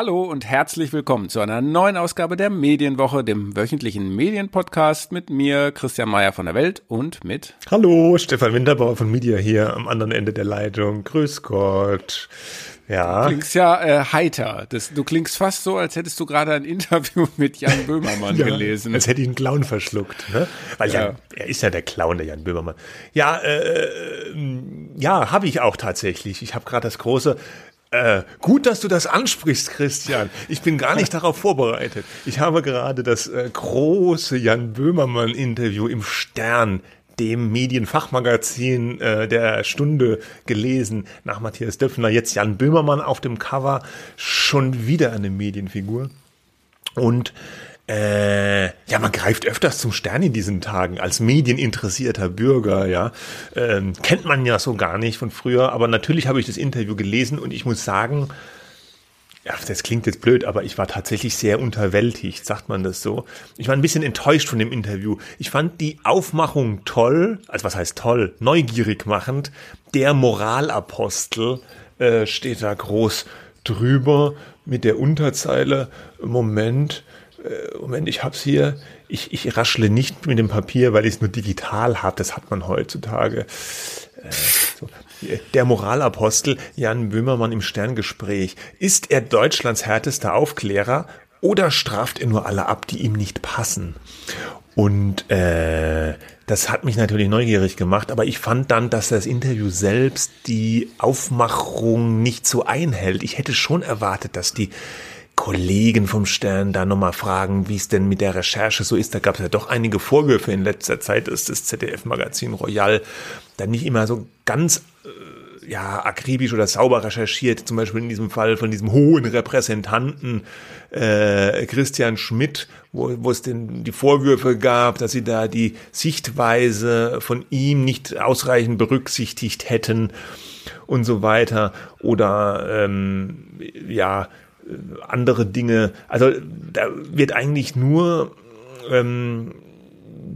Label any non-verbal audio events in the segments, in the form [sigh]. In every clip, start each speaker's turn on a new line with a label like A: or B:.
A: Hallo und herzlich willkommen zu einer neuen Ausgabe der Medienwoche, dem wöchentlichen Medienpodcast mit mir, Christian Mayer von der Welt und mit
B: Hallo, Stefan Winterbauer von Media hier am anderen Ende der Leitung. Grüß Gott. Ja.
A: Du klingst ja äh, heiter. Das, du klingst fast so, als hättest du gerade ein Interview [laughs] mit Jan Böhmermann ja, gelesen.
B: Als hätte ich einen Clown verschluckt. Ne? Weil ja. Jan, er ist ja der Clown, der Jan Böhmermann. Ja, äh, ja, habe ich auch tatsächlich. Ich habe gerade das große äh, gut, dass du das ansprichst, Christian. Ich bin gar nicht [laughs] darauf vorbereitet. Ich habe gerade das äh, große Jan Böhmermann-Interview im Stern, dem Medienfachmagazin äh, der Stunde, gelesen. Nach Matthias Döpfner, jetzt Jan Böhmermann auf dem Cover. Schon wieder eine Medienfigur. Und äh, ja, man greift öfters zum Stern in diesen Tagen als medieninteressierter Bürger, ja. Ähm, kennt man ja so gar nicht von früher, aber natürlich habe ich das Interview gelesen und ich muss sagen, ja, das klingt jetzt blöd, aber ich war tatsächlich sehr unterwältigt, sagt man das so. Ich war ein bisschen enttäuscht von dem Interview. Ich fand die Aufmachung toll, also was heißt toll, neugierig machend. Der Moralapostel äh, steht da groß drüber mit der Unterzeile, Moment, Moment, ich hab's hier. Ich, ich raschle nicht mit dem Papier, weil ich es nur digital habe. Das hat man heutzutage. Äh, so. Der Moralapostel Jan Böhmermann im Sterngespräch. Ist er Deutschlands härtester Aufklärer oder straft er nur alle ab, die ihm nicht passen? Und äh, das hat mich natürlich neugierig gemacht, aber ich fand dann, dass das Interview selbst die Aufmachung nicht so einhält. Ich hätte schon erwartet, dass die Kollegen vom Stern da nochmal fragen, wie es denn mit der Recherche so ist. Da gab es ja doch einige Vorwürfe in letzter Zeit, dass das ZDF-Magazin Royal da nicht immer so ganz äh, ja, akribisch oder sauber recherchiert, zum Beispiel in diesem Fall von diesem hohen Repräsentanten äh, Christian Schmidt, wo, wo es denn die Vorwürfe gab, dass sie da die Sichtweise von ihm nicht ausreichend berücksichtigt hätten und so weiter. Oder ähm, ja, andere Dinge. Also da wird eigentlich nur ähm,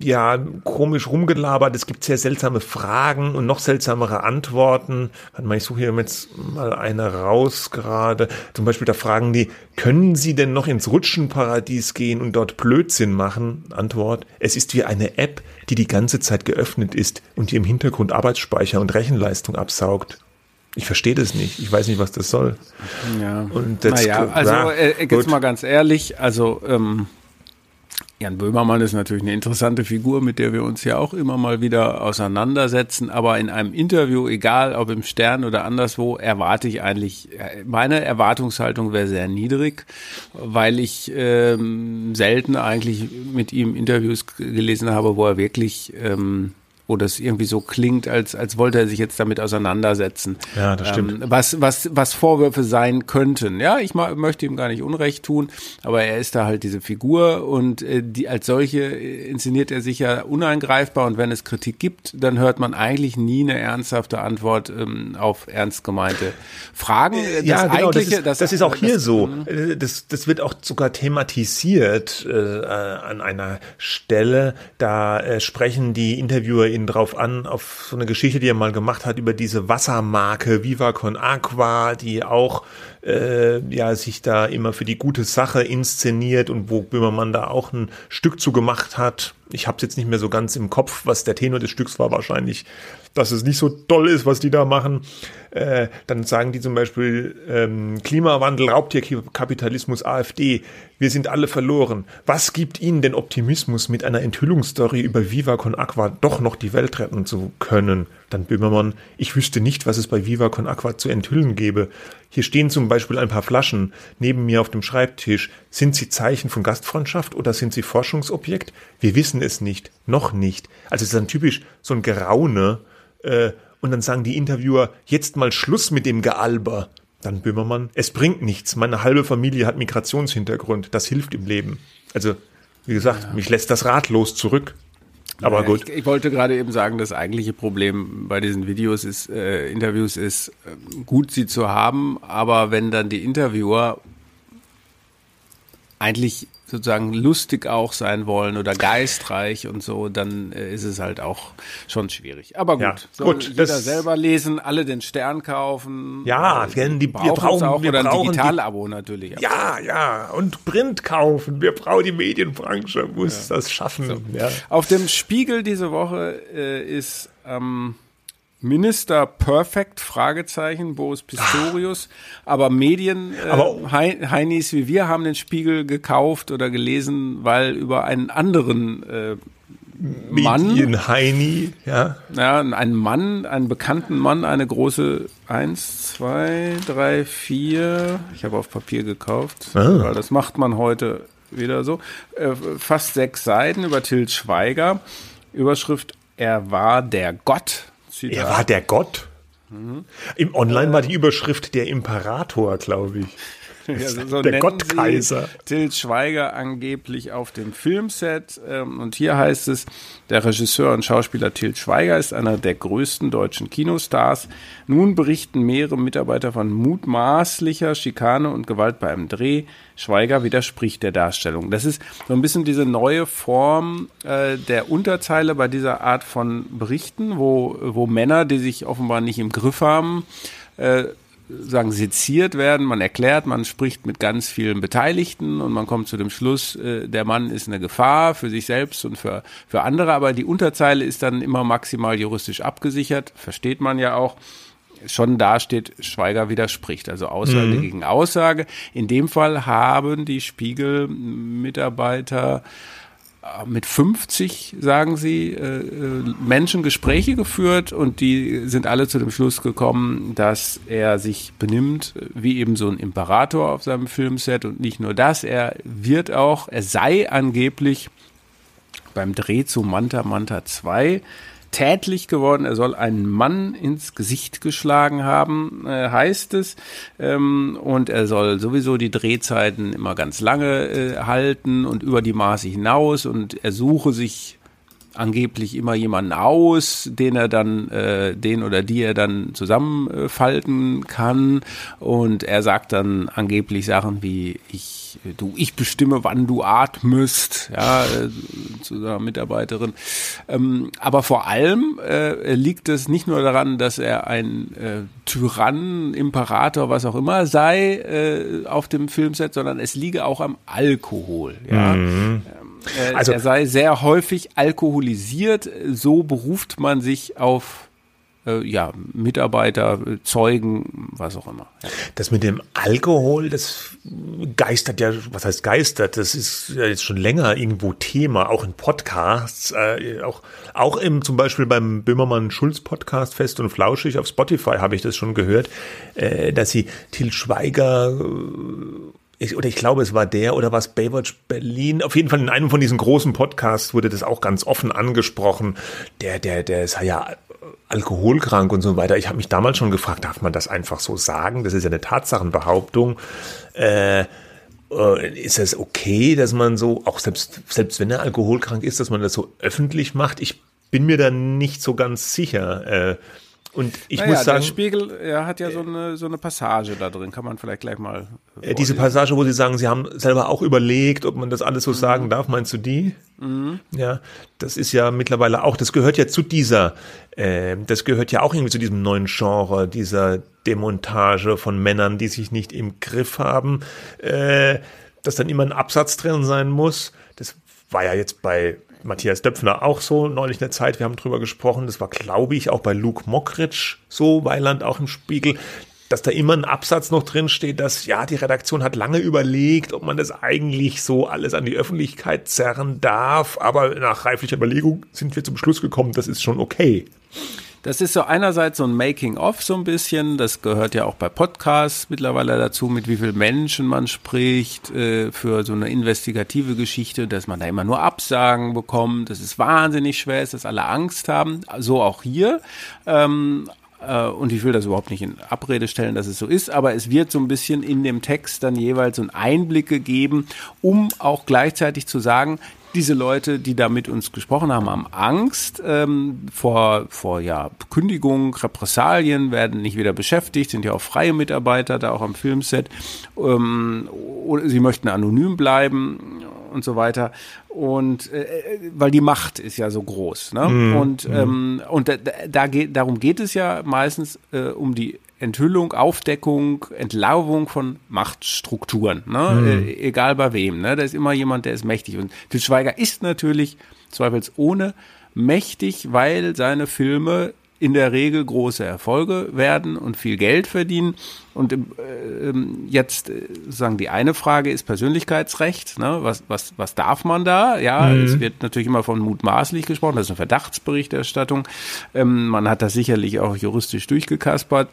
B: ja komisch rumgelabert. Es gibt sehr seltsame Fragen und noch seltsamere Antworten. Warte mal, ich suche hier jetzt mal eine raus gerade. Zum Beispiel da fragen die, können Sie denn noch ins Rutschenparadies gehen und dort Blödsinn machen? Antwort, es ist wie eine App, die die ganze Zeit geöffnet ist und die im Hintergrund Arbeitsspeicher und Rechenleistung absaugt. Ich verstehe das nicht. Ich weiß nicht, was das soll.
A: Ja. Naja, also äh, jetzt mal ganz ehrlich, also ähm, Jan Böhmermann ist natürlich eine interessante Figur, mit der wir uns ja auch immer mal wieder auseinandersetzen. Aber in einem Interview, egal ob im Stern oder anderswo, erwarte ich eigentlich, äh, meine Erwartungshaltung wäre sehr niedrig, weil ich ähm, selten eigentlich mit ihm Interviews gelesen habe, wo er wirklich ähm, wo das irgendwie so klingt, als, als wollte er sich jetzt damit auseinandersetzen.
B: Ja, das stimmt.
A: Ähm, was, was, was Vorwürfe sein könnten. Ja, ich möchte ihm gar nicht Unrecht tun, aber er ist da halt diese Figur und äh, die als solche inszeniert er sich ja uneingreifbar und wenn es Kritik gibt, dann hört man eigentlich nie eine ernsthafte Antwort ähm, auf ernst gemeinte Fragen.
B: Das ja, genau, das ist, das, das ist auch hier das, so. Äh, das, das wird auch sogar thematisiert äh, an einer Stelle. Da äh, sprechen die Interviewer ihn drauf an, auf so eine Geschichte, die er mal gemacht hat über diese Wassermarke Viva Con Aqua, die auch äh, ja sich da immer für die gute Sache inszeniert und wo Böhmermann da auch ein Stück zu gemacht hat. Ich habe es jetzt nicht mehr so ganz im Kopf, was der Tenor des Stücks war wahrscheinlich, dass es nicht so toll ist, was die da machen. Äh, dann sagen die zum Beispiel ähm, Klimawandel, Raubtierkapitalismus, AfD. Wir sind alle verloren. Was gibt Ihnen den Optimismus, mit einer Enthüllungsstory über Viva Con Aqua doch noch die Welt retten zu können? Dann Böhmermann, ich wüsste nicht, was es bei Viva Con Aqua zu enthüllen gäbe. Hier stehen zum Beispiel ein paar Flaschen neben mir auf dem Schreibtisch. Sind sie Zeichen von Gastfreundschaft oder sind sie Forschungsobjekt? Wir wissen es nicht, noch nicht. Also es ist dann typisch so ein Geraune. Äh, und dann sagen die Interviewer, jetzt mal Schluss mit dem Gealber. Dann Böhmermann, es bringt nichts. Meine halbe Familie hat Migrationshintergrund. Das hilft im Leben. Also, wie gesagt, ja. mich lässt das ratlos zurück. Aber naja, gut.
A: Ich, ich, wollte gerade eben sagen, das eigentliche Problem bei diesen Videos ist, äh, Interviews ist, äh, gut sie zu haben, aber wenn dann die Interviewer eigentlich sozusagen lustig auch sein wollen oder geistreich und so, dann äh, ist es halt auch schon schwierig. Aber gut, ja, so gut jeder selber lesen, alle den Stern kaufen.
B: Ja, äh, die, wir brauchen
A: auch
B: wir
A: oder
B: ein
A: Digital-Abo natürlich.
B: Ja, ja, und Print kaufen. Wir brauchen die Medienbranche, muss ja. das schaffen. So. Ja.
A: Auf dem Spiegel diese Woche äh, ist ähm, Minister Perfect, Fragezeichen, Boris Pistorius. Aber Medien, äh, Aber Heinis wie wir haben den Spiegel gekauft oder gelesen, weil über einen anderen äh, Mann.
B: Medienheini, ja.
A: Ja, einen Mann, einen bekannten Mann, eine große eins, zwei, drei, vier. Ich habe auf Papier gekauft, ah. weil das macht man heute wieder so. Äh, fast sechs Seiten über Til Schweiger. Überschrift: Er war der Gott
B: Zitat. Er war der Gott. Mhm. Im Online war die Überschrift der Imperator, glaube ich.
A: Ja, so der Gottkaiser. Til Schweiger angeblich auf dem Filmset. Ähm, und hier heißt es, der Regisseur und Schauspieler Til Schweiger ist einer der größten deutschen Kinostars. Nun berichten mehrere Mitarbeiter von mutmaßlicher Schikane und Gewalt bei einem Dreh. Schweiger widerspricht der Darstellung. Das ist so ein bisschen diese neue Form äh, der Unterzeile bei dieser Art von Berichten, wo, wo Männer, die sich offenbar nicht im Griff haben, äh, sagen, seziert werden, man erklärt, man spricht mit ganz vielen Beteiligten und man kommt zu dem Schluss, äh, der Mann ist eine Gefahr für sich selbst und für, für andere, aber die Unterzeile ist dann immer maximal juristisch abgesichert, versteht man ja auch. Schon da steht, Schweiger widerspricht, also Aussage mhm. gegen Aussage. In dem Fall haben die Spiegel-Mitarbeiter mit 50, sagen sie, äh, äh, Menschen Gespräche geführt und die sind alle zu dem Schluss gekommen, dass er sich benimmt wie eben so ein Imperator auf seinem Filmset. Und nicht nur das, er wird auch, er sei angeblich beim Dreh zu Manta Manta 2 tätlich geworden. Er soll einen Mann ins Gesicht geschlagen haben, äh, heißt es. Ähm, und er soll sowieso die Drehzeiten immer ganz lange äh, halten und über die Maße hinaus. Und er suche sich angeblich immer jemanden aus, den er dann, äh, den oder die er dann zusammenfalten kann. Und er sagt dann angeblich Sachen wie, ich, du, ich bestimme, wann du atmest, ja, äh, zu seiner Mitarbeiterin. Ähm, aber vor allem äh, liegt es nicht nur daran, dass er ein äh, Tyrann, Imperator, was auch immer sei äh, auf dem Filmset, sondern es liege auch am Alkohol, ja. Mhm. Äh, also, er sei sehr häufig alkoholisiert, so beruft man sich auf äh, ja, Mitarbeiter, Zeugen, was auch immer. Ja.
B: Das mit dem Alkohol, das geistert ja, was heißt geistert? Das ist ja jetzt schon länger irgendwo Thema, auch in Podcasts, äh, auch, auch im, zum Beispiel beim Böhmermann Schulz Podcast Fest und Flauschig auf Spotify habe ich das schon gehört, äh, dass sie Till Schweiger äh, ich, oder ich glaube, es war der oder was Baywatch Berlin. Auf jeden Fall in einem von diesen großen Podcasts wurde das auch ganz offen angesprochen. Der, der, der sei ja alkoholkrank und so weiter. Ich habe mich damals schon gefragt, darf man das einfach so sagen? Das ist ja eine Tatsachenbehauptung. Äh, äh, ist es okay, dass man so, auch selbst, selbst wenn er alkoholkrank ist, dass man das so öffentlich macht? Ich bin mir da nicht so ganz sicher. Äh, und ich naja, muss sagen. Der
A: Spiegel er hat ja so eine, so eine Passage da drin, kann man vielleicht gleich mal.
B: Äh, diese Passage, wo Sie sagen, Sie haben selber auch überlegt, ob man das alles so mhm. sagen darf, meinst du die? Mhm. Ja, das ist ja mittlerweile auch, das gehört ja zu dieser, äh, das gehört ja auch irgendwie zu diesem neuen Genre, dieser Demontage von Männern, die sich nicht im Griff haben, äh, dass dann immer ein Absatz drin sein muss. Das war ja jetzt bei Matthias Döpfner auch so, neulich eine Zeit, wir haben drüber gesprochen, das war, glaube ich, auch bei Luke Mockridge so, Weiland auch im Spiegel, dass da immer ein Absatz noch drin steht, dass ja, die Redaktion hat lange überlegt, ob man das eigentlich so alles an die Öffentlichkeit zerren darf, aber nach reiflicher Überlegung sind wir zum Schluss gekommen, das ist schon okay.
A: Das ist so einerseits so ein Making-of so ein bisschen, das gehört ja auch bei Podcasts mittlerweile dazu, mit wie vielen Menschen man spricht, äh, für so eine investigative Geschichte, dass man da immer nur Absagen bekommt, dass es wahnsinnig schwer ist, dass alle Angst haben, so auch hier. Ähm, äh, und ich will das überhaupt nicht in Abrede stellen, dass es so ist, aber es wird so ein bisschen in dem Text dann jeweils so ein Einblicke geben, um auch gleichzeitig zu sagen, diese Leute, die da mit uns gesprochen haben, haben Angst ähm, vor, vor ja, Kündigung, Repressalien, werden nicht wieder beschäftigt, sind ja auch freie Mitarbeiter da auch am Filmset. Ähm, sie möchten anonym bleiben und so weiter. Und äh, weil die Macht ist ja so groß. Ne? Mm, und mm. Ähm, und da, da geht, darum geht es ja meistens äh, um die Enthüllung, Aufdeckung, Entlarvung von Machtstrukturen, ne? Mhm. Äh, egal bei wem. Ne? Da ist immer jemand, der ist mächtig. Und Til Schweiger ist natürlich zweifelsohne mächtig, weil seine Filme in der Regel große Erfolge werden und viel Geld verdienen. Und äh, jetzt äh, sagen die eine Frage ist Persönlichkeitsrecht. Ne? Was, was, was darf man da? Ja, mhm. es wird natürlich immer von mutmaßlich gesprochen. Das ist eine Verdachtsberichterstattung. Ähm, man hat das sicherlich auch juristisch durchgekaspert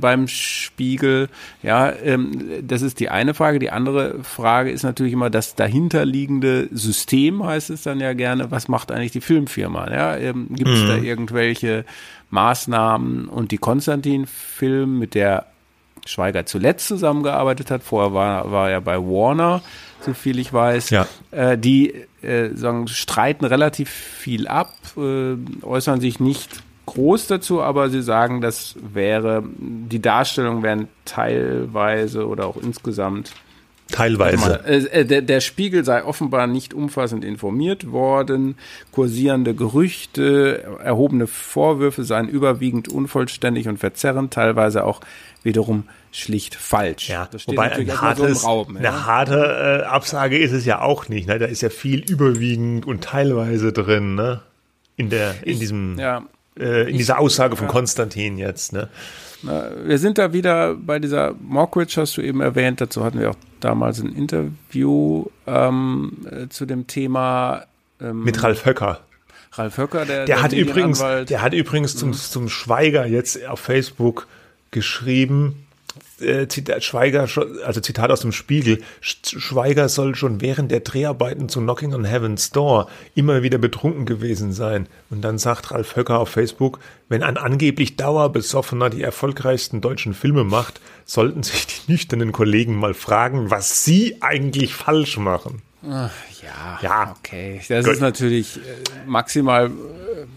A: beim Spiegel. Ja, ähm, das ist die eine Frage. Die andere Frage ist natürlich immer das dahinterliegende System, heißt es dann ja gerne. Was macht eigentlich die Filmfirma? Ja, ähm, gibt es mhm. da irgendwelche Maßnahmen? Und die Konstantin-Film, mit der Schweiger zuletzt zusammengearbeitet hat, vorher war, war er bei Warner, so viel ich weiß, ja. äh, die äh, sagen, streiten relativ viel ab, äh, äußern sich nicht groß dazu, aber sie sagen, das wäre, die Darstellung wären teilweise oder auch insgesamt
B: Teilweise.
A: Mal, äh, der, der, Spiegel sei offenbar nicht umfassend informiert worden. Kursierende Gerüchte, erhobene Vorwürfe seien überwiegend unvollständig und verzerrend, teilweise auch wiederum schlicht falsch.
B: Ja, wobei ein hartes, so Raum, ja? eine harte äh, Absage ist es ja auch nicht. Ne? Da ist ja viel überwiegend und teilweise drin. Ne? In der, in ich, diesem. Ja äh, in dieser Aussage von Konstantin jetzt. Ne?
A: Wir sind da wieder bei dieser Mockridge, hast du eben erwähnt. Dazu hatten wir auch damals ein Interview ähm, äh, zu dem Thema.
B: Ähm, Mit Ralf Höcker.
A: Ralf Höcker, der,
B: der, der hat übrigens, der hat übrigens zum, mhm. zum Schweiger jetzt auf Facebook geschrieben, äh, Zitat, Schweiger, also Zitat aus dem Spiegel, Schweiger soll schon während der Dreharbeiten zu Knocking on Heaven's Door immer wieder betrunken gewesen sein. Und dann sagt Ralf Höcker auf Facebook, wenn ein angeblich Dauerbesoffener die erfolgreichsten deutschen Filme macht, sollten sich die nüchternen Kollegen mal fragen, was sie eigentlich falsch machen.
A: Ach, ja, ja, okay. Das Gut. ist natürlich äh, maximal äh,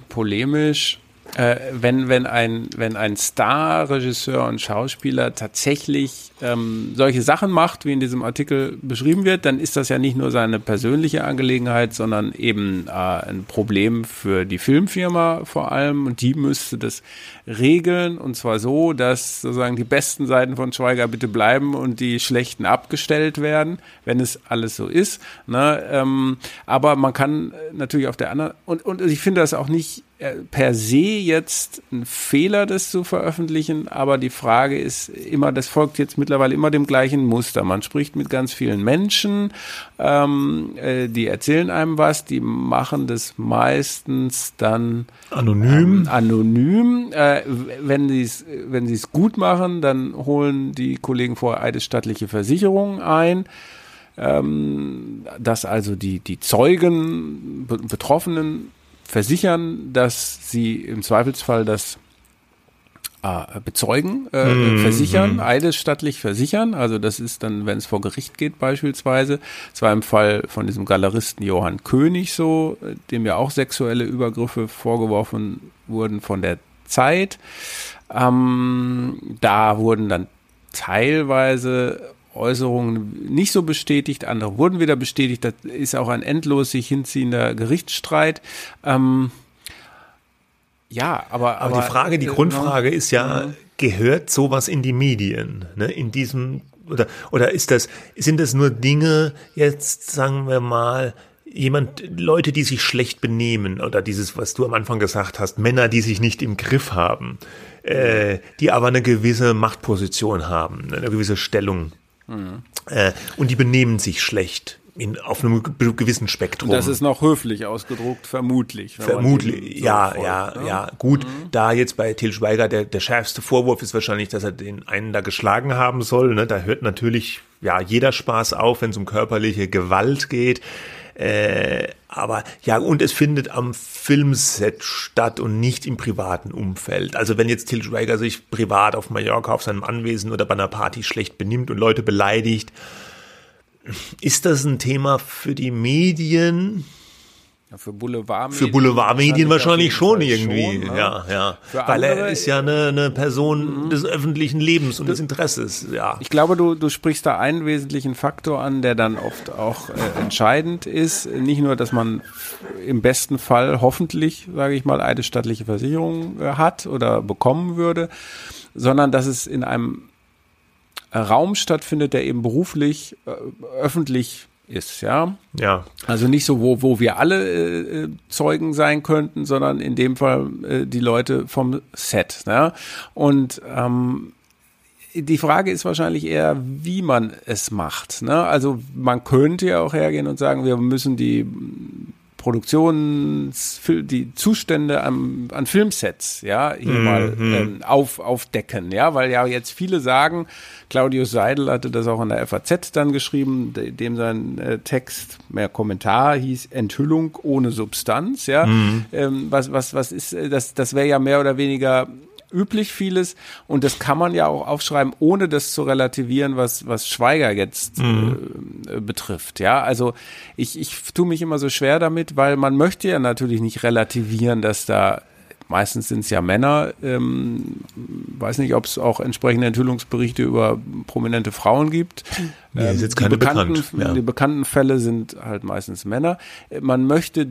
A: polemisch äh, wenn, wenn ein, wenn ein Star-Regisseur und Schauspieler tatsächlich ähm, solche Sachen macht, wie in diesem Artikel beschrieben wird, dann ist das ja nicht nur seine persönliche Angelegenheit, sondern eben äh, ein Problem für die Filmfirma vor allem. Und die müsste das regeln und zwar so, dass sozusagen die besten Seiten von Schweiger bitte bleiben und die schlechten abgestellt werden, wenn es alles so ist. Ne? Ähm, aber man kann natürlich auf der anderen und, und ich finde das auch nicht äh, per se jetzt ein Fehler, das zu veröffentlichen, aber die Frage ist immer, das folgt jetzt mittlerweile immer dem gleichen Muster. Man spricht mit ganz vielen Menschen, ähm, äh, die erzählen einem was, die machen das meistens dann
B: anonym.
A: Ähm, anonym. Äh, wenn sie es wenn sie es gut machen, dann holen die Kollegen vorher eidesstattliche Versicherungen ein ähm, dass also die, die Zeugen, Betroffenen versichern, dass sie im Zweifelsfall das äh, bezeugen, äh, mm, versichern, mm. eidesstattlich versichern. Also das ist dann, wenn es vor Gericht geht beispielsweise. Es war im Fall von diesem Galeristen Johann König so, dem ja auch sexuelle Übergriffe vorgeworfen wurden von der Zeit. Ähm, da wurden dann teilweise Äußerungen nicht so bestätigt, andere wurden wieder bestätigt. Das ist auch ein endlos sich hinziehender Gerichtsstreit. Ähm, ja, aber,
B: aber, aber die Frage, die äh, Grundfrage ist ja, gehört sowas in die Medien? Ne? In diesem oder oder ist das sind das nur Dinge jetzt sagen wir mal jemand Leute, die sich schlecht benehmen oder dieses, was du am Anfang gesagt hast, Männer, die sich nicht im Griff haben, äh, die aber eine gewisse Machtposition haben, eine gewisse Stellung Mhm. Äh, und die benehmen sich schlecht. in, auf einem gewissen Spektrum.
A: Und das ist noch höflich ausgedruckt, vermutlich.
B: Vermutlich, so ja, folgt, ja, ne? ja. Gut, mhm. da jetzt bei Til Schweiger der, der schärfste Vorwurf ist wahrscheinlich, dass er den einen da geschlagen haben soll. Ne? Da hört natürlich ja jeder Spaß auf, wenn es um körperliche Gewalt geht. Äh, aber ja, und es findet am Filmset statt und nicht im privaten Umfeld. Also wenn jetzt Til Schweiger sich privat auf Mallorca auf seinem Anwesen oder bei einer Party schlecht benimmt und Leute beleidigt, ist das ein Thema für die Medien?
A: Ja, für Boulevardmedien.
B: Für Boulevardmedien wahrscheinlich schon irgendwie. Schon, ne? Ja, ja. Für Weil er ist ja eine, eine Person mhm. des öffentlichen Lebens und des Interesses. Ja.
A: Ich glaube, du, du sprichst da einen wesentlichen Faktor an, der dann oft auch äh, entscheidend ist. Nicht nur, dass man im besten Fall hoffentlich, sage ich mal, eine staatliche Versicherung äh, hat oder bekommen würde, sondern dass es in einem Raum stattfindet, der eben beruflich, äh, öffentlich ist, ja.
B: Ja.
A: Also nicht so, wo, wo wir alle äh, äh, Zeugen sein könnten, sondern in dem Fall äh, die Leute vom Set. Ja? Und ähm, die Frage ist wahrscheinlich eher, wie man es macht. Ne? Also man könnte ja auch hergehen und sagen, wir müssen die Produktions, die Zustände am, an Filmsets, ja, hier mm, mal mhm. ähm, auf, aufdecken, ja, weil ja jetzt viele sagen, Claudius Seidel hatte das auch in der FAZ dann geschrieben, dem sein äh, Text, mehr Kommentar hieß Enthüllung ohne Substanz, ja, mm. ähm, was, was, was ist, äh, das, das wäre ja mehr oder weniger üblich vieles und das kann man ja auch aufschreiben, ohne das zu relativieren, was, was Schweiger jetzt mhm. äh, betrifft. Ja, also ich, ich tue mich immer so schwer damit, weil man möchte ja natürlich nicht relativieren, dass da Meistens sind es ja Männer. Ähm, weiß nicht, ob es auch entsprechende Enthüllungsberichte über prominente Frauen gibt.
B: Nee, ähm, jetzt keine
A: die, bekannten,
B: bekannt,
A: ja. die bekannten Fälle sind halt meistens Männer. Man möchte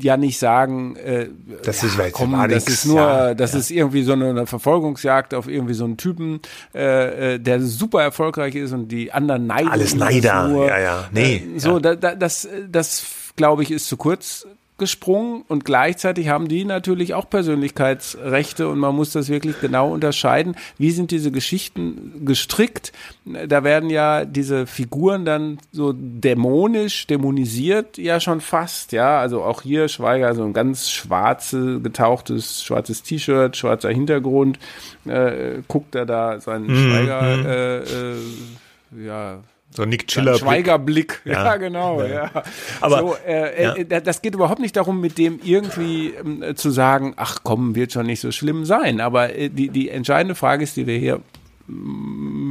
A: ja nicht sagen, äh,
B: das ist, ja,
A: komm, das ist nur, ja, das ja. ist irgendwie so eine, eine, Verfolgungsjagd auf irgendwie so einen Typen, äh, äh der super erfolgreich ist und die anderen neiden.
B: Alles Neider, nur, ja, ja, nee.
A: Äh, so, da, da, das, das glaube ich, ist zu kurz gesprungen und gleichzeitig haben die natürlich auch Persönlichkeitsrechte und man muss das wirklich genau unterscheiden. Wie sind diese Geschichten gestrickt? Da werden ja diese Figuren dann so dämonisch, dämonisiert ja schon fast, ja. Also auch hier Schweiger, so ein ganz schwarze, getauchtes, schwarzes T-Shirt, schwarzer Hintergrund, äh, guckt er da seinen mhm. Schweiger, mhm. äh, äh, ja,
B: so Nick Chiller
A: Schweigerblick, ja, ja genau, ja. ja. Aber so, äh, ja. äh, das geht überhaupt nicht darum, mit dem irgendwie äh, zu sagen, ach komm, wird schon nicht so schlimm sein. Aber äh, die, die entscheidende Frage ist, die wir hier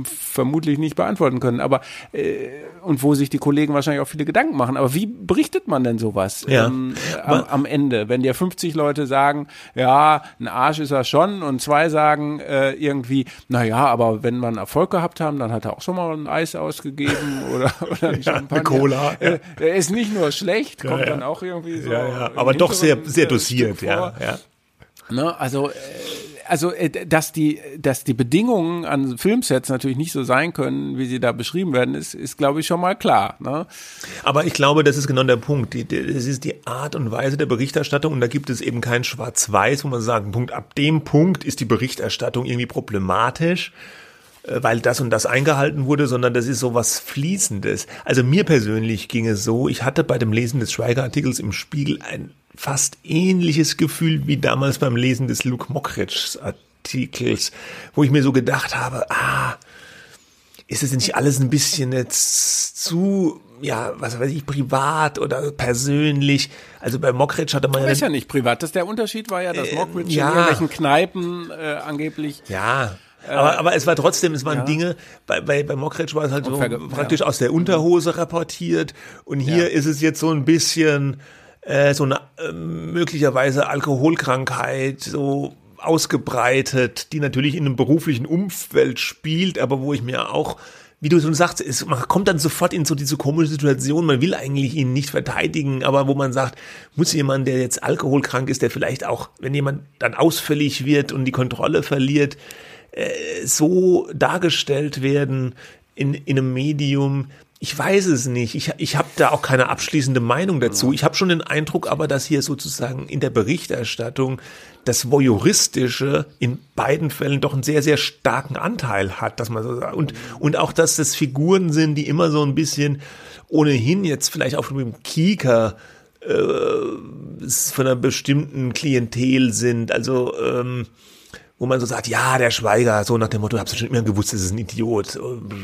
A: vermutlich nicht beantworten können. Aber äh, und wo sich die Kollegen wahrscheinlich auch viele Gedanken machen. Aber wie berichtet man denn sowas
B: ja. ähm,
A: am, am, Ende, wenn dir 50 Leute sagen, ja, ein Arsch ist er schon, und zwei sagen äh, irgendwie, na ja, aber wenn wir einen Erfolg gehabt haben, dann hat er auch schon mal ein Eis ausgegeben [laughs] oder, oder ein ja, Champagner.
B: Cola.
A: Äh, er ist nicht nur schlecht, kommt ja, dann auch irgendwie so.
B: Aber doch sehr sehr dosiert, ja. ja.
A: Ne, also äh, also äh, dass die, dass die Bedingungen an Filmsets natürlich nicht so sein können, wie sie da beschrieben werden, ist, ist glaube ich schon mal klar. Ne?
B: Aber ich glaube, das ist genau der Punkt. Die, das ist die Art und Weise der Berichterstattung und da gibt es eben kein Schwarz-Weiß, wo man sagen, Punkt, ab dem Punkt ist die Berichterstattung irgendwie problematisch äh, weil das und das eingehalten wurde, sondern das ist so was Fließendes. Also mir persönlich ging es so, ich hatte bei dem Lesen des Schweiger-Artikels im Spiegel ein fast ähnliches Gefühl wie damals beim Lesen des Luke Mockridge Artikels, wo ich mir so gedacht habe, ah, ist es nicht alles ein bisschen jetzt zu, ja, was weiß ich, privat oder persönlich? Also bei Mockridge hatte man
A: ja. Das ist ja nicht privat. Das der Unterschied war ja, dass äh, Mockridge ja. in irgendwelchen Kneipen äh, angeblich.
B: Ja. Aber, aber es war trotzdem, es waren ja. Dinge, bei, bei, bei Mockridge war es halt so praktisch ja. aus der Unterhose rapportiert und hier ist es jetzt so ein bisschen, äh, so eine äh, möglicherweise Alkoholkrankheit so ausgebreitet, die natürlich in einem beruflichen Umfeld spielt, aber wo ich mir auch wie du schon sagst, es, man kommt dann sofort in so diese komische Situation, man will eigentlich ihn nicht verteidigen, aber wo man sagt, muss jemand, der jetzt alkoholkrank ist, der vielleicht auch, wenn jemand dann ausfällig wird und die Kontrolle verliert, äh, so dargestellt werden in, in einem Medium, ich weiß es nicht. Ich, ich habe da auch keine abschließende Meinung dazu. Ich habe schon den Eindruck aber, dass hier sozusagen in der Berichterstattung das Voyeuristische in beiden Fällen doch einen sehr, sehr starken Anteil hat, dass man so sagt. Und, und auch, dass das Figuren sind, die immer so ein bisschen ohnehin jetzt vielleicht auch mit dem Kieker äh, von einer bestimmten Klientel sind. Also ähm, wo man so sagt, ja, der Schweiger, so nach dem Motto, hab's schon immer gewusst, das ist ein Idiot.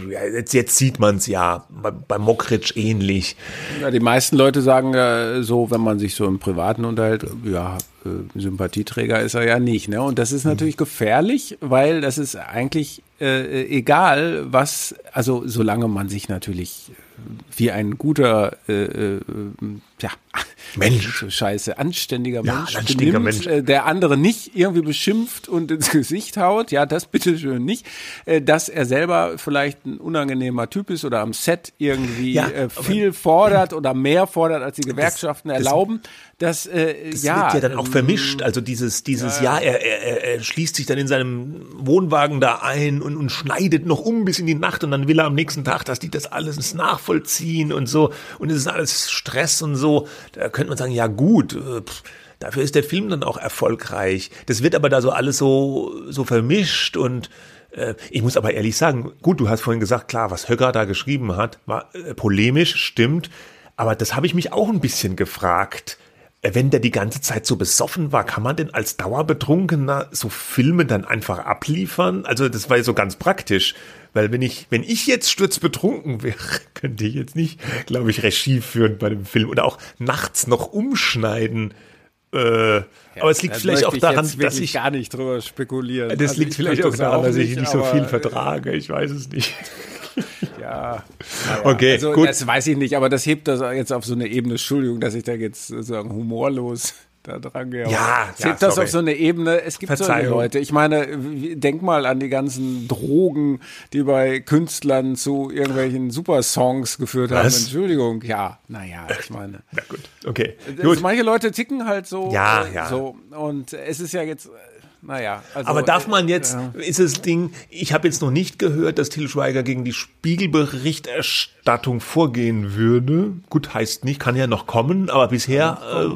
B: Jetzt, jetzt sieht man's ja, bei, bei Mockridge ähnlich.
A: Ja, die meisten Leute sagen ja so, wenn man sich so im Privaten unterhält, ja, äh, Sympathieträger ist er ja nicht. Ne? Und das ist natürlich gefährlich, weil das ist eigentlich äh, egal, was, also solange man sich natürlich wie ein guter, äh, äh, ja, Mensch, scheiße, anständiger ja, Mensch, anständiger benimmt, Mensch. Äh, der andere nicht irgendwie beschimpft und ins Gesicht haut, ja, das bitteschön nicht, äh, dass er selber vielleicht ein unangenehmer Typ ist oder am Set irgendwie ja, äh, viel fordert oder mehr fordert, als die Gewerkschaften das, erlauben. Das, äh,
B: das
A: ja,
B: wird ja dann auch vermischt. Also dieses, dieses, ja, ja er, er, er schließt sich dann in seinem Wohnwagen da ein und, und schneidet noch um bis in die Nacht und dann will er am nächsten Tag, dass die das alles nachvollziehen und so. Und es ist alles Stress und so. Da könnte man sagen, ja gut, äh, pff, dafür ist der Film dann auch erfolgreich. Das wird aber da so alles so, so vermischt und äh, ich muss aber ehrlich sagen, gut, du hast vorhin gesagt, klar, was Höcker da geschrieben hat, war äh, polemisch, stimmt. Aber das habe ich mich auch ein bisschen gefragt wenn der die ganze Zeit so besoffen war, kann man denn als Dauerbetrunkener so Filme dann einfach abliefern? Also das war ja so ganz praktisch, weil wenn ich, wenn ich jetzt sturzbetrunken wäre, [laughs] könnte ich jetzt nicht, glaube ich, Regie führen bei dem Film oder auch nachts noch umschneiden. Äh, ja, aber es liegt vielleicht auch daran, dass ich
A: gar nicht drüber spekulieren.
B: Das also liegt vielleicht auch daran, dass ich nicht so viel vertrage. Ich weiß es nicht. [laughs]
A: Ja. Okay, also, gut. Das weiß ich nicht, aber das hebt das jetzt auf so eine Ebene. Entschuldigung, dass ich da jetzt sozusagen humorlos da dran gehe.
B: Ja,
A: hebt das auf so eine Ebene. Es gibt solche Leute. Ich meine, denk mal an die ganzen Drogen, die bei Künstlern zu irgendwelchen Supersongs geführt haben. Was? Entschuldigung, ja, naja, ich meine. [laughs]
B: Na gut, okay.
A: Also gut. Manche Leute ticken halt so.
B: Ja, äh, ja.
A: So. Und es ist ja jetzt naja.
B: Also, Aber darf man jetzt, ja. ist das Ding, ich habe jetzt noch nicht gehört, dass Til Schweiger gegen die Spiegelberichterstattung vorgehen würde. Gut, heißt nicht, kann ja noch kommen, aber bisher äh,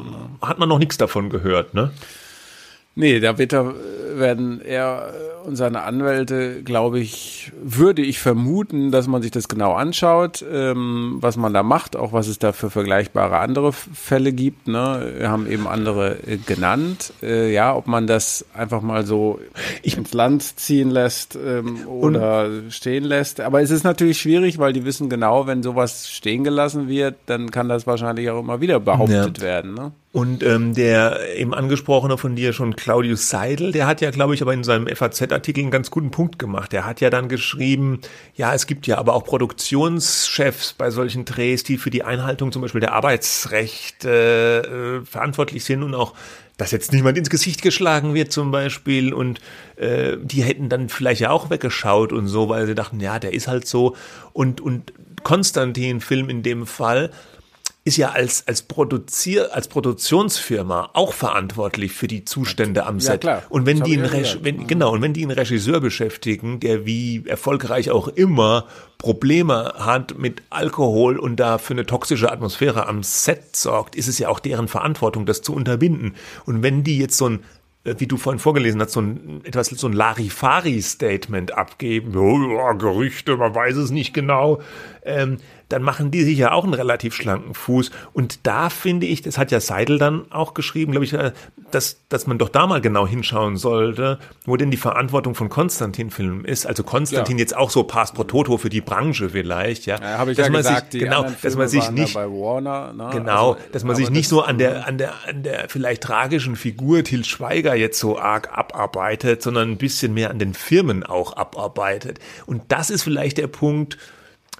B: hat man noch nichts davon gehört, ne?
A: Nee, da wird er, werden er und seine Anwälte, glaube ich, würde ich vermuten, dass man sich das genau anschaut, ähm, was man da macht, auch was es da für vergleichbare andere Fälle gibt. Ne? Wir haben eben andere äh, genannt. Äh, ja, ob man das einfach mal so ich, ins Land ziehen lässt ähm, oder stehen lässt. Aber es ist natürlich schwierig, weil die wissen genau, wenn sowas stehen gelassen wird, dann kann das wahrscheinlich auch immer wieder behauptet ja. werden. Ne?
B: Und ähm, der eben angesprochene von dir schon, Claudius Seidel, der hat ja, glaube ich, aber in seinem FAZ-Artikel einen ganz guten Punkt gemacht. Der hat ja dann geschrieben, ja, es gibt ja aber auch Produktionschefs bei solchen Drehs, die für die Einhaltung zum Beispiel der Arbeitsrechte äh, verantwortlich sind und auch dass jetzt niemand ins Gesicht geschlagen wird zum Beispiel und äh, die hätten dann vielleicht ja auch weggeschaut und so, weil sie dachten, ja, der ist halt so und und Konstantin-Film in dem Fall ist ja als, als Produzier, als Produktionsfirma auch verantwortlich für die Zustände am Set. Ja. Und wenn die einen wenn, genau, und wenn die einen Regisseur beschäftigen, der wie erfolgreich auch immer Probleme hat mit Alkohol und da für eine toxische Atmosphäre am Set sorgt, ist es ja auch deren Verantwortung, das zu unterbinden. Und wenn die jetzt so ein wie du vorhin vorgelesen hast, so ein etwas so ein Larifari-Statement abgeben, ja, Gerüchte, man weiß es nicht genau, ähm, dann machen die sich ja auch einen relativ schlanken Fuß. Und da finde ich, das hat ja Seidel dann auch geschrieben, glaube ich, äh, dass, dass man doch da mal genau hinschauen sollte, wo denn die Verantwortung von Konstantin Film ist. Also Konstantin ja. jetzt auch so Pass pro Toto für die Branche vielleicht, ja.
A: ja Habe ich dass ja man gesagt,
B: sich, genau, dass man sich nicht,
A: Warner,
B: ne? genau, also, dass man sich nicht so an der, an der, an der vielleicht tragischen Figur Til Schweiger jetzt so arg abarbeitet, sondern ein bisschen mehr an den Firmen auch abarbeitet. Und das ist vielleicht der Punkt,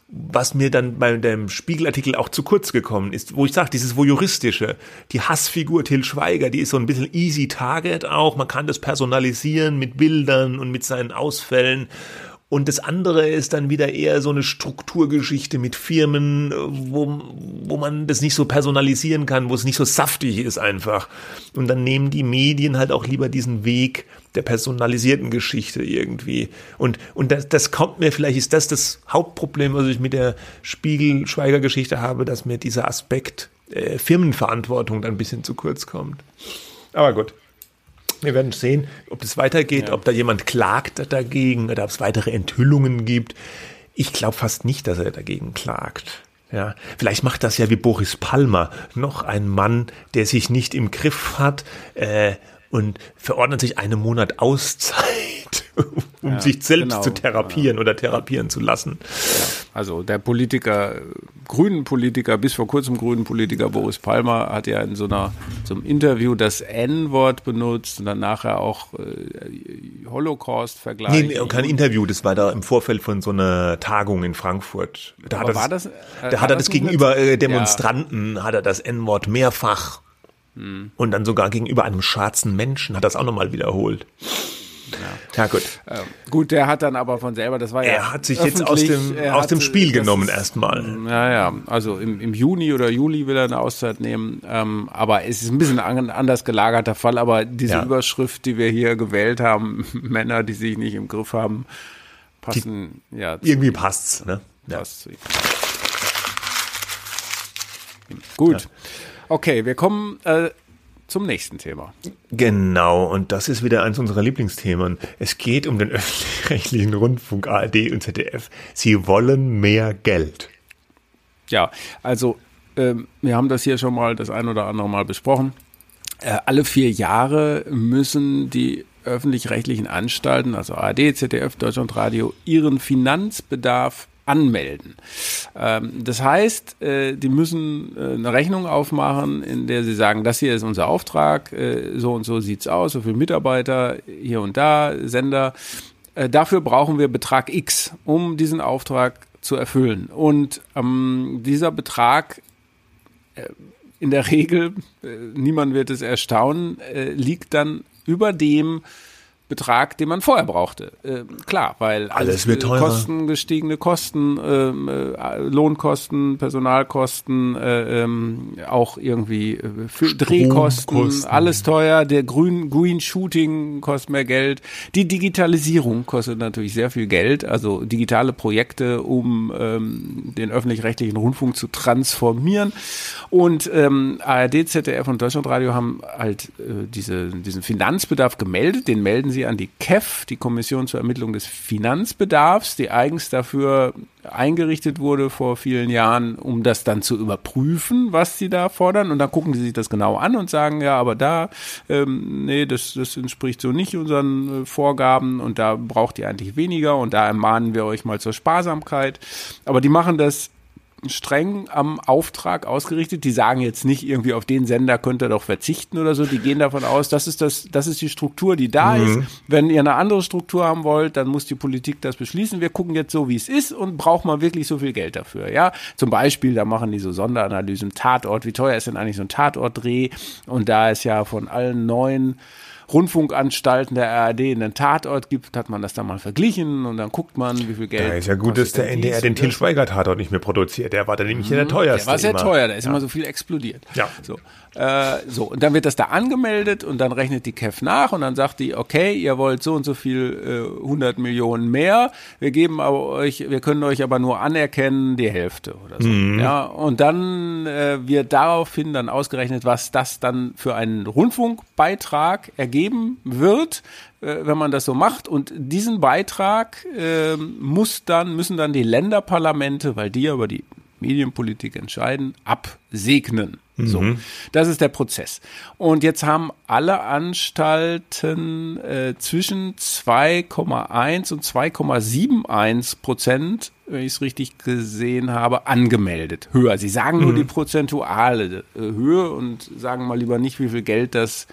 B: was mir dann bei dem Spiegelartikel auch zu kurz gekommen ist, wo ich sage, dieses Voyeuristische, die Hassfigur Till Schweiger, die ist so ein bisschen easy target auch, man kann das personalisieren mit Bildern und mit seinen Ausfällen Und das andere ist dann wieder eher so eine Strukturgeschichte mit Firmen, wo, wo man das nicht so personalisieren kann, wo es nicht so saftig ist einfach. Und dann nehmen die Medien halt auch lieber diesen Weg der personalisierten Geschichte irgendwie. Und, und das, das kommt mir, vielleicht ist das das Hauptproblem, was ich mit der Spiegel-Schweiger-Geschichte habe, dass mir dieser Aspekt äh, Firmenverantwortung dann ein bisschen zu kurz kommt. Aber gut. Wir werden sehen, ob es weitergeht, ja. ob da jemand klagt dagegen oder ob es weitere Enthüllungen gibt. Ich glaube fast nicht, dass er dagegen klagt. Ja, vielleicht macht das ja wie Boris Palmer, noch ein Mann, der sich nicht im Griff hat äh, und verordnet sich einen Monat Auszeit, [laughs] um ja, sich selbst genau, zu therapieren ja. oder therapieren zu lassen.
A: Also der Politiker, grünen Politiker, bis vor kurzem grünen Politiker Boris Palmer hat ja in so einer so einem Interview das N-Wort benutzt und dann nachher auch äh, Holocaust vergleicht.
B: Nee, kein Interview, das war da im Vorfeld von so einer Tagung in Frankfurt. Da hat, das, das, äh, da hat er das, das gegenüber äh, Demonstranten, hat er das N-Wort mehrfach hm. Und dann sogar gegenüber einem schwarzen Menschen hat das auch nochmal wiederholt.
A: Ja, ja gut. Ähm, gut, der hat dann aber von selber, das war
B: er
A: ja.
B: Er hat sich jetzt aus dem, aus dem Spiel genommen erstmal.
A: Ja, ja. Also im, im Juni oder Juli will er eine Auszeit nehmen. Ähm, aber es ist ein bisschen ein anders gelagerter Fall. Aber diese ja. Überschrift, die wir hier gewählt haben, [laughs] Männer, die sich nicht im Griff haben, passen
B: die, ja. Irgendwie passt's, ne? Ja. Passt zu ihm.
A: Gut. Okay, wir kommen äh, zum nächsten Thema.
B: Genau, und das ist wieder eins unserer Lieblingsthemen. Es geht um den [laughs] öffentlich-rechtlichen Rundfunk ARD und ZDF. Sie wollen mehr Geld.
A: Ja, also äh, wir haben das hier schon mal das ein oder andere Mal besprochen. Äh, alle vier Jahre müssen die öffentlich-rechtlichen Anstalten, also ARD, ZDF, Deutschlandradio, ihren Finanzbedarf anmelden. Ähm, das heißt, äh, die müssen äh, eine Rechnung aufmachen, in der sie sagen, das hier ist unser Auftrag, äh, so und so sieht's aus, so viele Mitarbeiter hier und da, Sender. Dafür brauchen wir Betrag X, um diesen Auftrag zu erfüllen. Und ähm, dieser Betrag in der Regel, niemand wird es erstaunen, liegt dann über dem, Betrag, den man vorher brauchte. Äh, klar, weil
B: alles, alles wird teurer.
A: Kosten, gestiegene Kosten, ähm, äh, Lohnkosten, Personalkosten, äh, ähm, auch irgendwie äh, für Drehkosten, alles teuer. Der Green, Green Shooting kostet mehr Geld. Die Digitalisierung kostet natürlich sehr viel Geld. Also digitale Projekte, um ähm, den öffentlich-rechtlichen Rundfunk zu transformieren. Und ähm, ARD, ZDF und Deutschlandradio haben halt äh, diese, diesen Finanzbedarf gemeldet. Den melden sie an die KEF, die Kommission zur Ermittlung des Finanzbedarfs, die eigens dafür eingerichtet wurde vor vielen Jahren, um das dann zu überprüfen, was sie da fordern. Und dann gucken sie sich das genau an und sagen, ja, aber da, ähm, nee, das, das entspricht so nicht unseren äh, Vorgaben und da braucht ihr eigentlich weniger und da ermahnen wir euch mal zur Sparsamkeit. Aber die machen das streng am Auftrag ausgerichtet. Die sagen jetzt nicht irgendwie auf den Sender könnt ihr doch verzichten oder so. Die gehen davon aus, das ist das, das ist die Struktur, die da mhm. ist. Wenn ihr eine andere Struktur haben wollt, dann muss die Politik das beschließen. Wir gucken jetzt so, wie es ist und braucht man wirklich so viel Geld dafür. Ja, zum Beispiel, da machen die so Sonderanalysen, Tatort. Wie teuer ist denn eigentlich so ein Tatortdreh? Und da ist ja von allen neuen Rundfunkanstalten der ARD einen Tatort gibt, hat man das dann mal verglichen und dann guckt man, wie viel Geld.
B: Ja, ist ja gut, dass der NDR den Til Schweiger Tatort nicht mehr produziert. Der war dann nämlich mhm, der teuerste.
A: Der war sehr immer. teuer, da ist ja. immer so viel explodiert.
B: Ja.
A: So. Äh, so, und dann wird das da angemeldet und dann rechnet die KEF nach und dann sagt die, okay, ihr wollt so und so viel äh, 100 Millionen mehr, wir geben aber euch, wir können euch aber nur anerkennen die Hälfte oder so. Mhm. Ja, und dann äh, wird daraufhin dann ausgerechnet, was das dann für einen Rundfunkbeitrag ergeben wird, äh, wenn man das so macht. Und diesen Beitrag äh, muss dann, müssen dann die Länderparlamente, weil die ja über die Medienpolitik entscheiden, absegnen. Mhm. So, das ist der Prozess. Und jetzt haben alle Anstalten äh, zwischen 2,1 und 2,71 Prozent, wenn ich es richtig gesehen habe, angemeldet. Höher. Sie sagen nur mhm. die prozentuale äh, Höhe und sagen mal lieber nicht, wie viel Geld das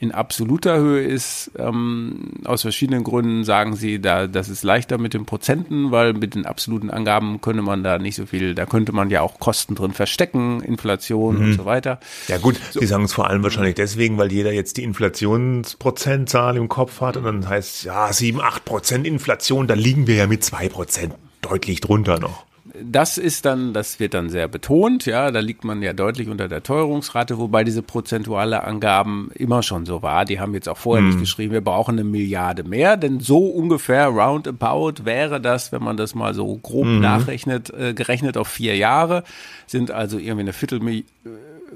A: in absoluter Höhe ist. Ähm, aus verschiedenen Gründen sagen sie, da das ist leichter mit den Prozenten, weil mit den absoluten Angaben könnte man da nicht so viel, da könnte man ja auch Kosten drin verstecken, Inflation mhm. und so weiter.
B: Ja gut, so. die sagen es vor allem wahrscheinlich deswegen, weil jeder jetzt die Inflationsprozentzahl im Kopf hat und dann heißt ja sieben, acht Prozent Inflation, da liegen wir ja mit zwei Prozent deutlich drunter noch
A: das ist dann, das wird dann sehr betont, ja, da liegt man ja deutlich unter der Teuerungsrate, wobei diese prozentuale Angaben immer schon so war. Die haben jetzt auch vorher mhm. nicht geschrieben, wir brauchen eine Milliarde mehr, denn so ungefähr roundabout wäre das, wenn man das mal so grob mhm. nachrechnet, äh, gerechnet auf vier Jahre, sind also irgendwie eine Viertelmilliarde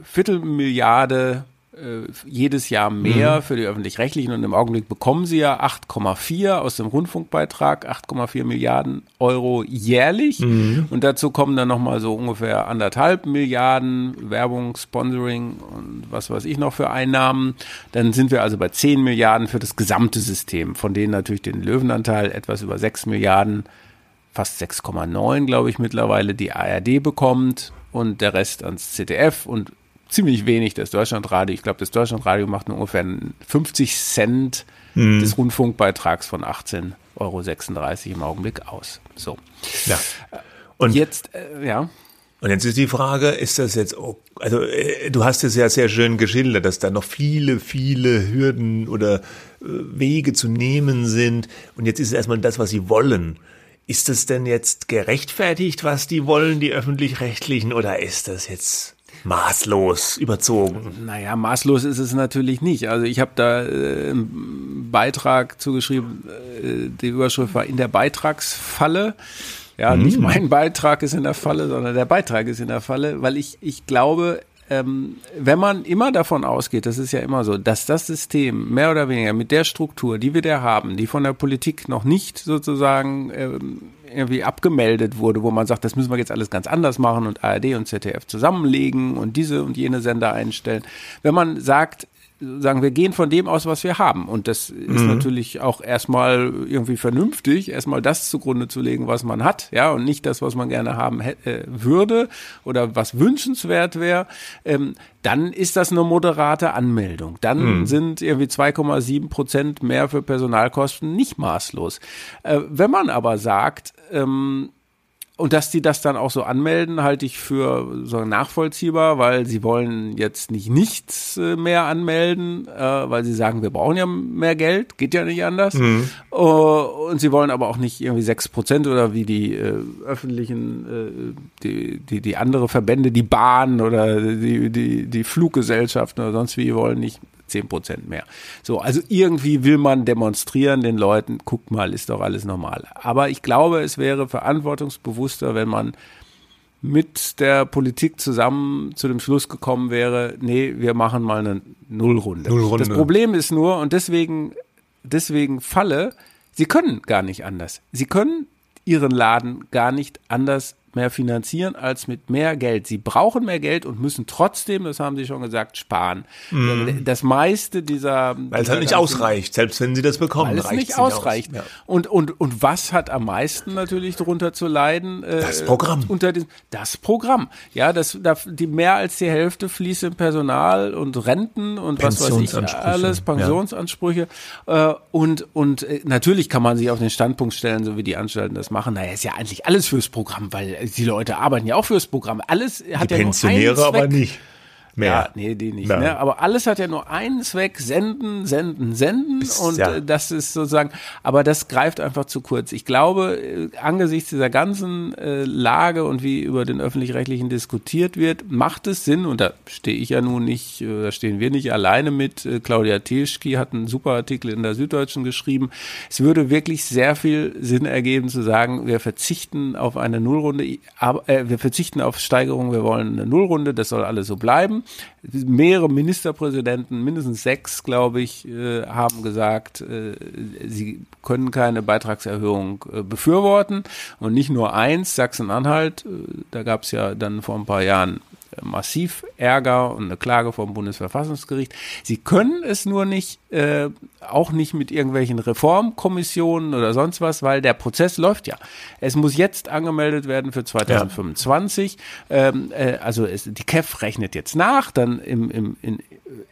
A: Viertelmilliarde äh, jedes Jahr mehr mhm. für die öffentlich-rechtlichen und im Augenblick bekommen sie ja 8,4 aus dem Rundfunkbeitrag, 8,4 Milliarden Euro jährlich mhm. und dazu kommen dann nochmal so ungefähr anderthalb Milliarden Werbung, Sponsoring und was weiß ich noch für Einnahmen. Dann sind wir also bei 10 Milliarden für das gesamte System, von denen natürlich den Löwenanteil etwas über 6 Milliarden, fast 6,9 glaube ich mittlerweile die ARD bekommt und der Rest ans ZDF und ziemlich wenig das Deutschlandradio. Ich glaube, das Deutschlandradio macht nur ungefähr 50 Cent mhm. des Rundfunkbeitrags von 18,36 Euro im Augenblick aus. So.
B: Ja. Und jetzt, äh, ja. Und jetzt ist die Frage, ist das jetzt, also äh, du hast es ja sehr schön geschildert, dass da noch viele, viele Hürden oder äh, Wege zu nehmen sind. Und jetzt ist es erstmal das, was sie wollen. Ist das denn jetzt gerechtfertigt, was die wollen, die öffentlich-rechtlichen, oder ist das jetzt maßlos überzogen.
A: Naja, maßlos ist es natürlich nicht. Also ich habe da äh, einen Beitrag zugeschrieben, äh, die Überschrift war in der Beitragsfalle. Ja, mhm. nicht mein Beitrag ist in der Falle, sondern der Beitrag ist in der Falle, weil ich, ich glaube, ähm, wenn man immer davon ausgeht, das ist ja immer so, dass das System mehr oder weniger mit der Struktur, die wir da haben, die von der Politik noch nicht sozusagen ähm, irgendwie abgemeldet wurde, wo man sagt, das müssen wir jetzt alles ganz anders machen und ARD und ZDF zusammenlegen und diese und jene Sender einstellen. Wenn man sagt, sagen wir gehen von dem aus, was wir haben. Und das ist mhm. natürlich auch erstmal irgendwie vernünftig, erstmal das zugrunde zu legen, was man hat, ja, und nicht das, was man gerne haben äh, würde oder was wünschenswert wäre. Ähm, dann ist das eine moderate Anmeldung. Dann mhm. sind irgendwie 2,7 Prozent mehr für Personalkosten nicht maßlos. Äh, wenn man aber sagt, ähm, und dass die das dann auch so anmelden, halte ich für so nachvollziehbar, weil sie wollen jetzt nicht nichts äh, mehr anmelden, äh, weil sie sagen, wir brauchen ja mehr Geld, geht ja nicht anders. Mhm. Uh, und sie wollen aber auch nicht irgendwie sechs Prozent oder wie die äh, öffentlichen, äh, die, die, die andere Verbände, die Bahn oder die, die, die Fluggesellschaften oder sonst wie wollen nicht 10 Prozent mehr. So, also irgendwie will man demonstrieren den Leuten, guck mal, ist doch alles normal. Aber ich glaube, es wäre verantwortungsbewusster, wenn man mit der Politik zusammen zu dem Schluss gekommen wäre, nee, wir machen mal eine Nullrunde. Nullrunde. Das Problem ist nur, und deswegen, deswegen falle, sie können gar nicht anders. Sie können ihren Laden gar nicht anders mehr finanzieren als mit mehr Geld. Sie brauchen mehr Geld und müssen trotzdem, das haben Sie schon gesagt, sparen. Mm. Das meiste dieser.
B: Weil es halt nicht ausreicht, selbst wenn Sie das bekommen. Weil
A: es nicht ausreicht. Aus. Ja. Und, und, und was hat am meisten natürlich darunter zu leiden?
B: Äh, das Programm.
A: Unter dem, das Programm. Ja, das, das, die mehr als die Hälfte fließt in Personal und Renten und was weiß ich alles, Pensionsansprüche. Ja. Äh, und, und äh, natürlich kann man sich auf den Standpunkt stellen, so wie die Anstalten das machen. Naja, ist ja eigentlich alles fürs Programm, weil die Leute arbeiten ja auch fürs Programm. Alles hat die ja
B: Pensionäre nur einen Zweck. aber nicht
A: mehr. Ja, nee, die nicht. Ne? Aber alles hat ja nur einen Zweck, senden, senden, senden. Bis, und ja. Äh, das ist sozusagen, aber das greift einfach zu kurz. Ich glaube, äh, angesichts dieser ganzen äh, Lage und wie über den öffentlich-rechtlichen diskutiert wird, macht es Sinn, und da stehe ich ja nun nicht, äh, da stehen wir nicht alleine mit, Claudia Tilschki hat einen super Artikel in der Süddeutschen geschrieben. Es würde wirklich sehr viel Sinn ergeben zu sagen, wir verzichten auf eine Nullrunde, aber, äh, wir verzichten auf Steigerung, wir wollen eine Nullrunde, das soll alles so bleiben. Mehrere Ministerpräsidenten, mindestens sechs, glaube ich, äh, haben gesagt, äh, sie können keine Beitragserhöhung äh, befürworten. Und nicht nur eins, Sachsen-Anhalt, da gab es ja dann vor ein paar Jahren massiv Ärger und eine Klage vom Bundesverfassungsgericht. Sie können es nur nicht, äh, auch nicht mit irgendwelchen Reformkommissionen oder sonst was, weil der Prozess läuft ja. Es muss jetzt angemeldet werden für 2025. Ja. Ähm, äh, also es, die KEF rechnet jetzt nach, dann im, im, in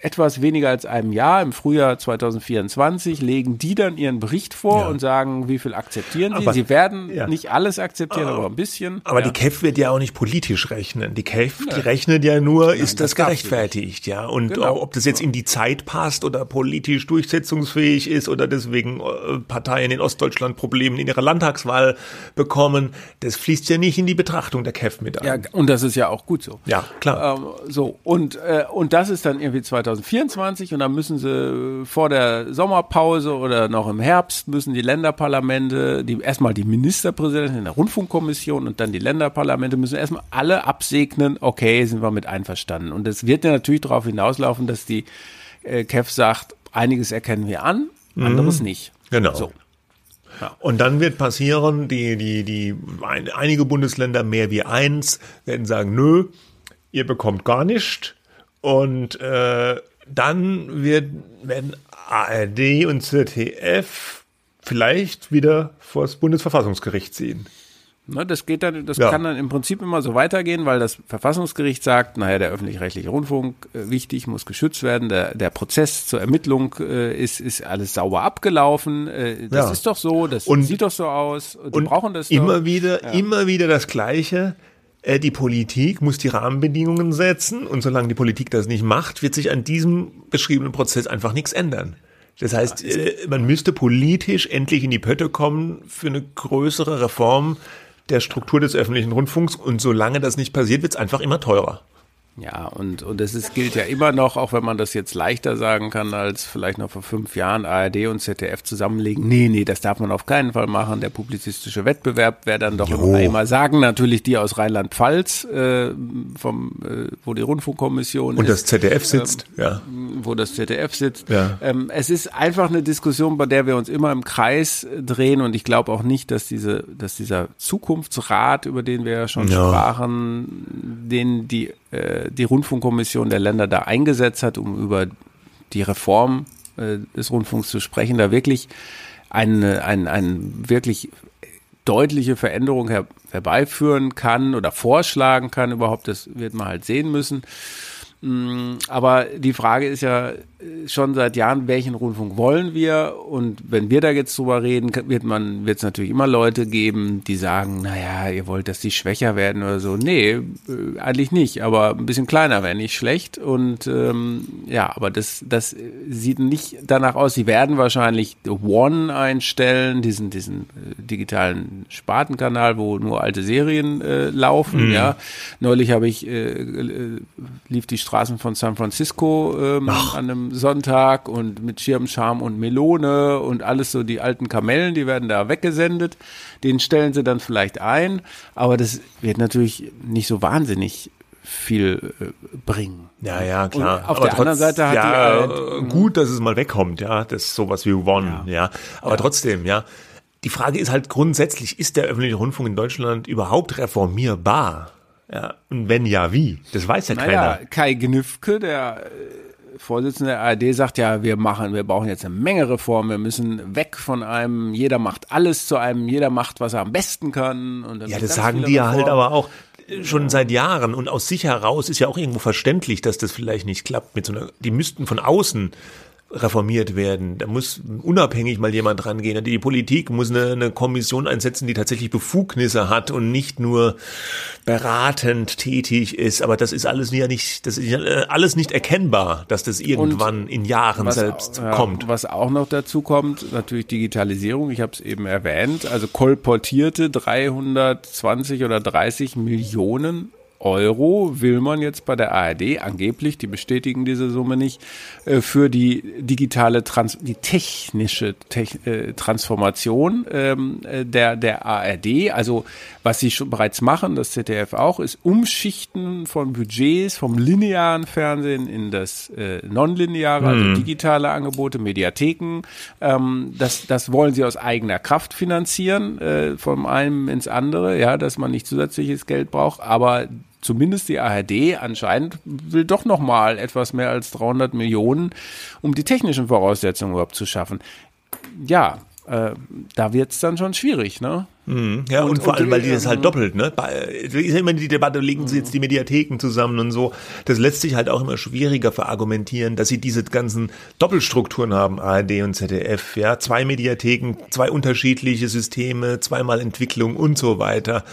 A: etwas weniger als einem Jahr, im Frühjahr 2024, legen die dann ihren Bericht vor ja. und sagen, wie viel akzeptieren sie. Aber, sie werden ja. nicht alles akzeptieren, aber, aber ein bisschen.
B: Aber ja. die KEF wird ja auch nicht politisch rechnen. Die KEF, die rechnet ja nur, Nein, ist das, das gerechtfertigt, ja. Und genau. ob das jetzt in die Zeit passt oder politisch durchsetzungsfähig ist oder deswegen äh, Parteien in Ostdeutschland Probleme in ihrer Landtagswahl bekommen, das fließt ja nicht in die Betrachtung der KEF mit
A: ein. Ja, und das ist ja auch gut so.
B: Ja, klar.
A: Ähm, so, und, äh, und das ist dann irgendwie 2024 und dann müssen sie vor der Sommerpause oder noch im Herbst müssen die Länderparlamente, die erstmal die Ministerpräsidenten in der Rundfunkkommission und dann die Länderparlamente müssen erstmal alle absegnen, okay, sind wir mit einverstanden. Und es wird ja natürlich darauf hinauslaufen, dass die äh, KEF sagt, einiges erkennen wir an, anderes mhm. nicht.
B: Genau. So. Ja. Und dann wird passieren, die, die, die, einige Bundesländer mehr wie eins werden sagen, nö, ihr bekommt gar nichts. Und äh, dann wird, werden ARD und ZDF vielleicht wieder vor das Bundesverfassungsgericht ziehen.
A: Ne, das geht dann, das ja. kann dann im Prinzip immer so weitergehen, weil das Verfassungsgericht sagt, naja, der öffentlich-rechtliche Rundfunk äh, wichtig, muss geschützt werden, der, der Prozess zur Ermittlung äh, ist, ist alles sauber abgelaufen. Äh, das ja. ist doch so, das und, sieht doch so aus.
B: Die und brauchen das immer doch. wieder, ja. immer wieder das Gleiche. Äh, die Politik muss die Rahmenbedingungen setzen und solange die Politik das nicht macht, wird sich an diesem beschriebenen Prozess einfach nichts ändern. Das heißt, äh, man müsste politisch endlich in die Pötte kommen für eine größere Reform der Struktur des öffentlichen Rundfunks und solange das nicht passiert, wird es einfach immer teurer.
A: Ja, und, und es ist, gilt ja immer noch, auch wenn man das jetzt leichter sagen kann als vielleicht noch vor fünf Jahren, ARD und ZDF zusammenlegen. Nee, nee, das darf man auf keinen Fall machen. Der publizistische Wettbewerb wäre dann doch jo. immer sagen, natürlich die aus Rheinland-Pfalz, äh, vom, äh, wo die Rundfunkkommission
B: Und ist, das ZDF sitzt,
A: ähm, ja. Wo das ZDF sitzt. Ja. Ähm, es ist einfach eine Diskussion, bei der wir uns immer im Kreis drehen und ich glaube auch nicht, dass diese, dass dieser Zukunftsrat, über den wir ja schon ja. sprachen, den die äh, die Rundfunkkommission der Länder da eingesetzt hat, um über die Reform äh, des Rundfunks zu sprechen, da wirklich eine, eine, eine wirklich deutliche Veränderung her, herbeiführen kann oder vorschlagen kann überhaupt, das wird man halt sehen müssen. Mm, aber die Frage ist ja äh, schon seit Jahren, welchen Rundfunk wollen wir? Und wenn wir da jetzt drüber reden, wird man, wird es natürlich immer Leute geben, die sagen, naja, ihr wollt, dass die schwächer werden oder so. Nee, äh, eigentlich nicht, aber ein bisschen kleiner wäre nicht schlecht. Und ähm, ja, aber das, das sieht nicht danach aus. Sie werden wahrscheinlich One einstellen, diesen, diesen äh, digitalen Spartenkanal, wo nur alte Serien äh, laufen. Mhm. Ja, neulich habe ich äh, lief die Straßen von San Francisco ähm, an einem Sonntag und mit Schirmscham und Melone und alles so die alten Kamellen, die werden da weggesendet. Den stellen sie dann vielleicht ein, aber das wird natürlich nicht so wahnsinnig viel äh, bringen.
B: Ja, ja, klar.
A: Und auf aber der trotz, anderen Seite hat
B: ja, die halt, gut, dass es mal wegkommt, ja, das ist sowas wie One, ja. ja. Aber ja. trotzdem, ja. Die Frage ist halt grundsätzlich, ist der öffentliche Rundfunk in Deutschland überhaupt reformierbar? Ja, und wenn ja, wie? Das weiß ja naja, keiner.
A: Kai Gnüffke, der äh, Vorsitzende der ARD, sagt ja, wir machen, wir brauchen jetzt eine Menge Reformen. Wir müssen weg von einem, jeder macht alles zu einem, jeder macht, was er am besten kann.
B: Und ja, das sagen die ja halt aber auch schon seit Jahren und aus sich heraus ist ja auch irgendwo verständlich, dass das vielleicht nicht klappt mit so einer, die müssten von außen reformiert werden. Da muss unabhängig mal jemand rangehen. Die Politik muss eine, eine Kommission einsetzen, die tatsächlich Befugnisse hat und nicht nur beratend tätig ist. Aber das ist alles ja nicht, das ist alles nicht erkennbar, dass das irgendwann und in Jahren selbst
A: ja,
B: kommt.
A: Was auch noch dazu kommt, natürlich Digitalisierung. Ich habe es eben erwähnt. Also kolportierte 320 oder 30 Millionen Euro will man jetzt bei der ARD angeblich, die bestätigen diese Summe nicht, äh, für die digitale, Trans die technische Techn äh, Transformation ähm, äh, der, der ARD. Also was sie schon bereits machen, das ZDF auch, ist Umschichten von Budgets vom linearen Fernsehen in das äh, nonlineare, also hm. digitale Angebote, Mediatheken. Ähm, das, das wollen sie aus eigener Kraft finanzieren, äh, vom einen ins andere, ja, dass man nicht zusätzliches Geld braucht, aber zumindest die ARD anscheinend will doch noch mal etwas mehr als 300 Millionen, um die technischen Voraussetzungen überhaupt zu schaffen. Ja, äh, da wird's dann schon schwierig, ne?
B: Mhm. Ja, und, und vor allem, weil die das halt doppelt, ne? Ist ja immer die Debatte, legen sie jetzt die Mediatheken zusammen und so. Das lässt sich halt auch immer schwieriger verargumentieren, dass sie diese ganzen Doppelstrukturen haben, ARD und ZDF, ja. Zwei Mediatheken, zwei unterschiedliche Systeme, zweimal Entwicklung und so weiter.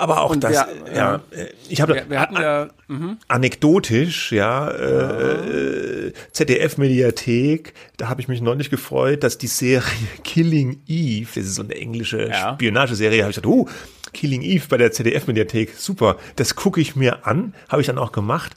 B: Aber auch und das, wir, ja, äh, ich habe
A: wir, wir hatten ja
B: mh. anekdotisch, ja, äh, ZDF-Mediathek, da habe ich mich neulich gefreut, dass die Serie [laughs] Killing Eve, das ist so eine englische ja. Spionageserie, habe ich gedacht, oh, Killing Eve bei der ZDF-Mediathek, super, das gucke ich mir an, habe ich dann auch gemacht.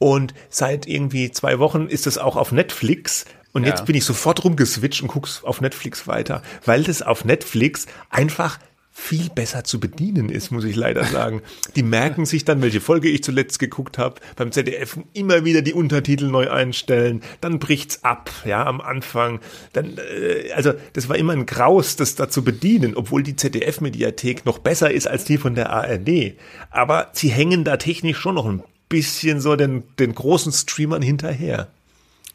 B: Und seit irgendwie zwei Wochen ist es auch auf Netflix und ja. jetzt bin ich sofort rumgeswitcht und guck's auf Netflix weiter, weil das auf Netflix einfach viel besser zu bedienen ist, muss ich leider sagen. Die merken sich dann, welche Folge ich zuletzt geguckt habe, beim ZDF immer wieder die Untertitel neu einstellen, dann bricht's ab, ja, am Anfang. Dann, äh, also das war immer ein Graus, das da zu bedienen, obwohl die ZDF-Mediathek noch besser ist als die von der ARD. Aber sie hängen da technisch schon noch ein bisschen so den, den großen Streamern hinterher.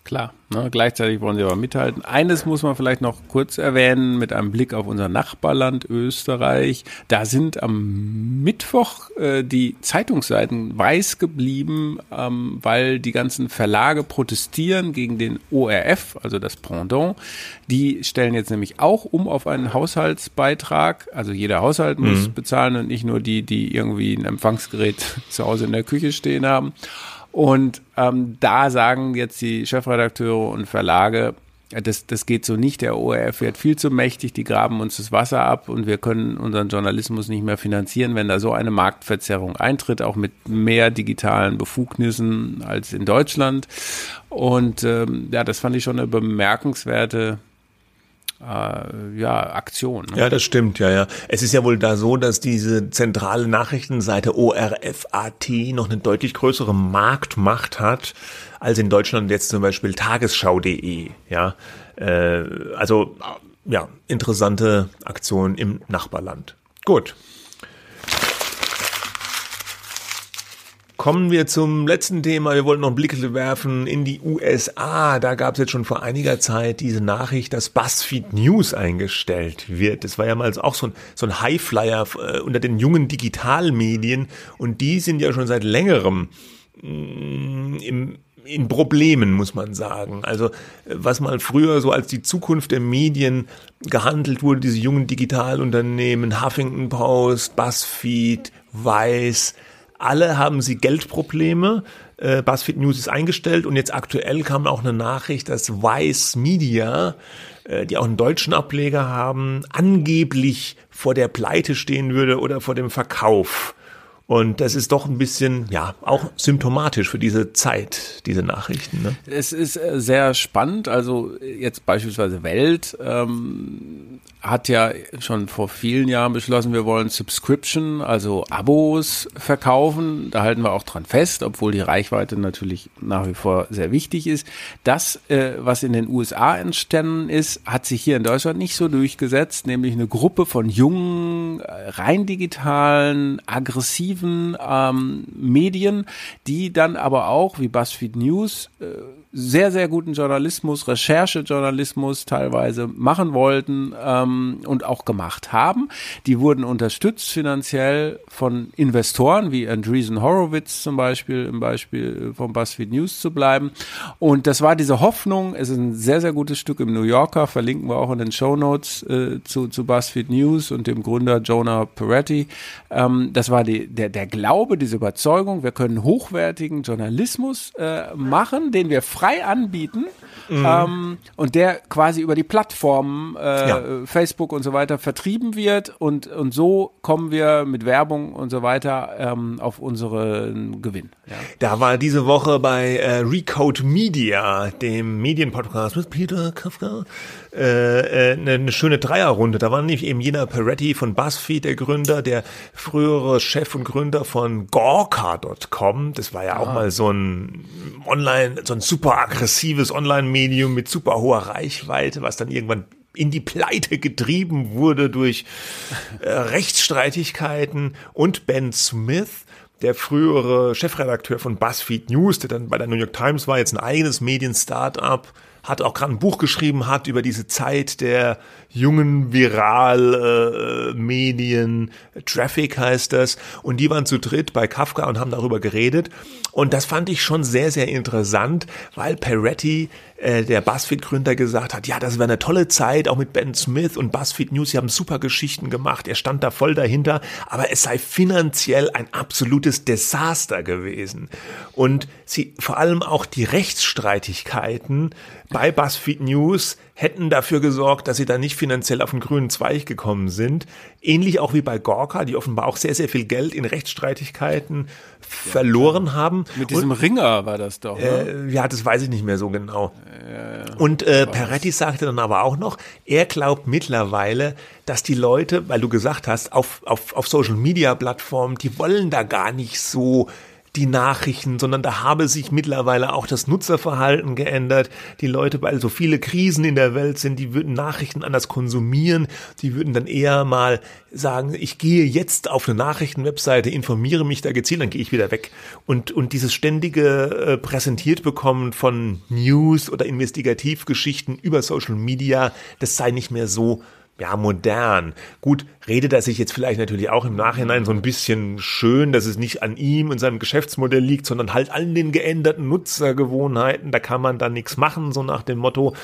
A: Klar, ne, gleichzeitig wollen sie aber mithalten. Eines muss man vielleicht noch kurz erwähnen mit einem Blick auf unser Nachbarland Österreich. Da sind am Mittwoch äh, die Zeitungsseiten weiß geblieben, ähm, weil die ganzen Verlage protestieren gegen den ORF, also das Pendant. Die stellen jetzt nämlich auch um auf einen Haushaltsbeitrag. Also jeder Haushalt muss mhm. bezahlen und nicht nur die, die irgendwie ein Empfangsgerät [laughs] zu Hause in der Küche stehen haben. Und ähm, da sagen jetzt die Chefredakteure und Verlage, das, das geht so nicht. Der ORF wird viel zu mächtig, die graben uns das Wasser ab und wir können unseren Journalismus nicht mehr finanzieren, wenn da so eine Marktverzerrung eintritt, auch mit mehr digitalen Befugnissen als in Deutschland. Und ähm, ja, das fand ich schon eine bemerkenswerte äh, ja, Aktion.
B: Ne? Ja, das stimmt, ja, ja. Es ist ja wohl da so, dass diese zentrale Nachrichtenseite ORFAT noch eine deutlich größere Marktmacht hat, als in Deutschland jetzt zum Beispiel Tagesschau.de, ja. Äh, also, ja, interessante Aktion im Nachbarland. Gut. Kommen wir zum letzten Thema. Wir wollten noch einen Blick werfen in die USA. Da gab es jetzt schon vor einiger Zeit diese Nachricht, dass BuzzFeed News eingestellt wird. Das war ja mal auch so ein, so ein Highflyer äh, unter den jungen Digitalmedien. Und die sind ja schon seit längerem mm, im in Problemen, muss man sagen. Also was mal früher so als die Zukunft der Medien gehandelt wurde, diese jungen Digitalunternehmen, Huffington Post, BuzzFeed, Vice, alle haben sie Geldprobleme. Äh, BuzzFeed News ist eingestellt und jetzt aktuell kam auch eine Nachricht, dass Vice Media, äh, die auch einen deutschen Ableger haben, angeblich vor der Pleite stehen würde oder vor dem Verkauf. Und das ist doch ein bisschen, ja, auch symptomatisch für diese Zeit, diese Nachrichten. Ne?
A: Es ist äh, sehr spannend. Also jetzt beispielsweise Welt ähm, hat ja schon vor vielen Jahren beschlossen, wir wollen Subscription, also Abos verkaufen. Da halten wir auch dran fest, obwohl die Reichweite natürlich nach wie vor sehr wichtig ist. Das, äh, was in den USA entstanden ist, hat sich hier in Deutschland nicht so durchgesetzt, nämlich eine Gruppe von jungen, äh, rein digitalen, aggressiven ähm, Medien, die dann aber auch, wie BuzzFeed News, äh, sehr, sehr guten Journalismus, Recherchejournalismus teilweise machen wollten ähm, und auch gemacht haben. Die wurden unterstützt finanziell von Investoren wie Andreessen Horowitz zum Beispiel, im Beispiel von BuzzFeed News zu bleiben. Und das war diese Hoffnung, es ist ein sehr, sehr gutes Stück im New Yorker, verlinken wir auch in den Show Notes äh, zu, zu BuzzFeed News und dem Gründer Jonah Peretti. Ähm, das war die, der, der Glaube, diese Überzeugung, wir können hochwertigen Journalismus äh, machen, den wir frei anbieten mhm. ähm, und der quasi über die Plattformen äh, ja. Facebook und so weiter vertrieben wird und, und so kommen wir mit Werbung und so weiter ähm, auf unseren Gewinn.
B: Ja. Da war diese Woche bei äh, Recode Media, dem Medienpodcast mit Peter Kafka, äh, äh, eine, eine schöne Dreierrunde. Da war nämlich eben jener Peretti von BuzzFeed, der Gründer, der frühere Chef und Gründer von Gorka.com. Das war ja ah. auch mal so ein Online, so ein super aggressives Online-Medium mit super hoher Reichweite, was dann irgendwann in die Pleite getrieben wurde durch äh, Rechtsstreitigkeiten und Ben Smith, der frühere Chefredakteur von BuzzFeed News, der dann bei der New York Times war, jetzt ein eigenes Medien-Startup, hat auch gerade ein Buch geschrieben hat über diese Zeit der jungen Viral-Medien. Äh, Traffic heißt das. Und die waren zu dritt bei Kafka und haben darüber geredet. Und das fand ich schon sehr, sehr interessant, weil Peretti äh, der BuzzFeed-Gründer gesagt hat, ja, das wäre eine tolle Zeit, auch mit Ben Smith und BuzzFeed News, sie haben super Geschichten gemacht, er stand da voll dahinter, aber es sei finanziell ein absolutes Desaster gewesen. Und sie vor allem auch die Rechtsstreitigkeiten bei BuzzFeed News hätten dafür gesorgt, dass sie da nicht finanziell auf den grünen Zweig gekommen sind. Ähnlich auch wie bei Gorka, die offenbar auch sehr, sehr viel Geld in Rechtsstreitigkeiten ja, verloren klar. haben.
A: Mit diesem Und, Ringer war das doch.
B: Ne? Äh, ja, das weiß ich nicht mehr so genau. Ja, Und äh, Peretti sagte dann aber auch noch, er glaubt mittlerweile, dass die Leute, weil du gesagt hast, auf, auf, auf Social Media Plattformen, die wollen da gar nicht so die Nachrichten, sondern da habe sich mittlerweile auch das Nutzerverhalten geändert. Die Leute, weil so viele Krisen in der Welt sind, die würden Nachrichten anders konsumieren. Die würden dann eher mal sagen, ich gehe jetzt auf eine Nachrichtenwebseite, informiere mich da gezielt, dann gehe ich wieder weg. Und, und dieses ständige äh, präsentiert bekommen von News oder Investigativgeschichten über Social Media, das sei nicht mehr so ja, modern. Gut, redet er sich jetzt vielleicht natürlich auch im Nachhinein so ein bisschen schön, dass es nicht an ihm und seinem Geschäftsmodell liegt, sondern halt an den geänderten Nutzergewohnheiten. Da kann man dann nichts machen, so nach dem Motto.